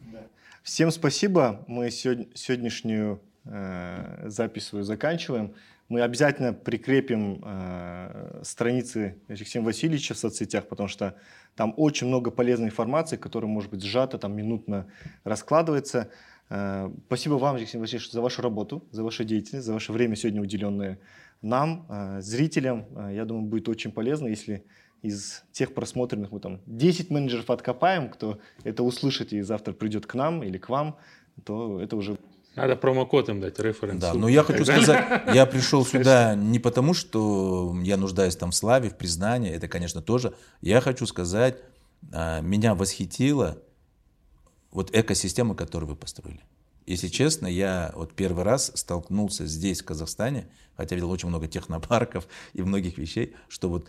Всем спасибо. Мы сегодняшнюю э, запись свою заканчиваем. Мы обязательно прикрепим э, страницы Алексея Васильевича в соцсетях, потому что там очень много полезной информации, которая может быть сжата, там минутно раскладывается. Э, спасибо вам, Алексей Васильевич, за вашу работу, за вашу деятельность, за ваше время сегодня уделенное нам, э, зрителям. Э, я думаю, будет очень полезно, если из тех просмотренных мы там 10 менеджеров откопаем, кто это услышит и завтра придет к нам или к вам, то это уже надо промокод им дать, референс. Да, но я хочу сказать, я пришел сюда не потому, что я нуждаюсь там в славе, в признании, это, конечно, тоже. Я хочу сказать, меня восхитила вот экосистема, которую вы построили. Если честно, я вот первый раз столкнулся здесь, в Казахстане, хотя видел очень много технопарков и многих вещей, что вот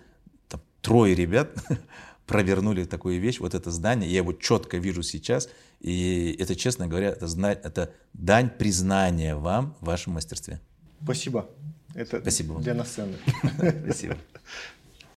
там, трое ребят провернули такую вещь, вот это здание, я его четко вижу сейчас, и это, честно говоря, это, знать, это дань признания вам в вашем мастерстве. Спасибо. Это Спасибо для нас ценно. Спасибо.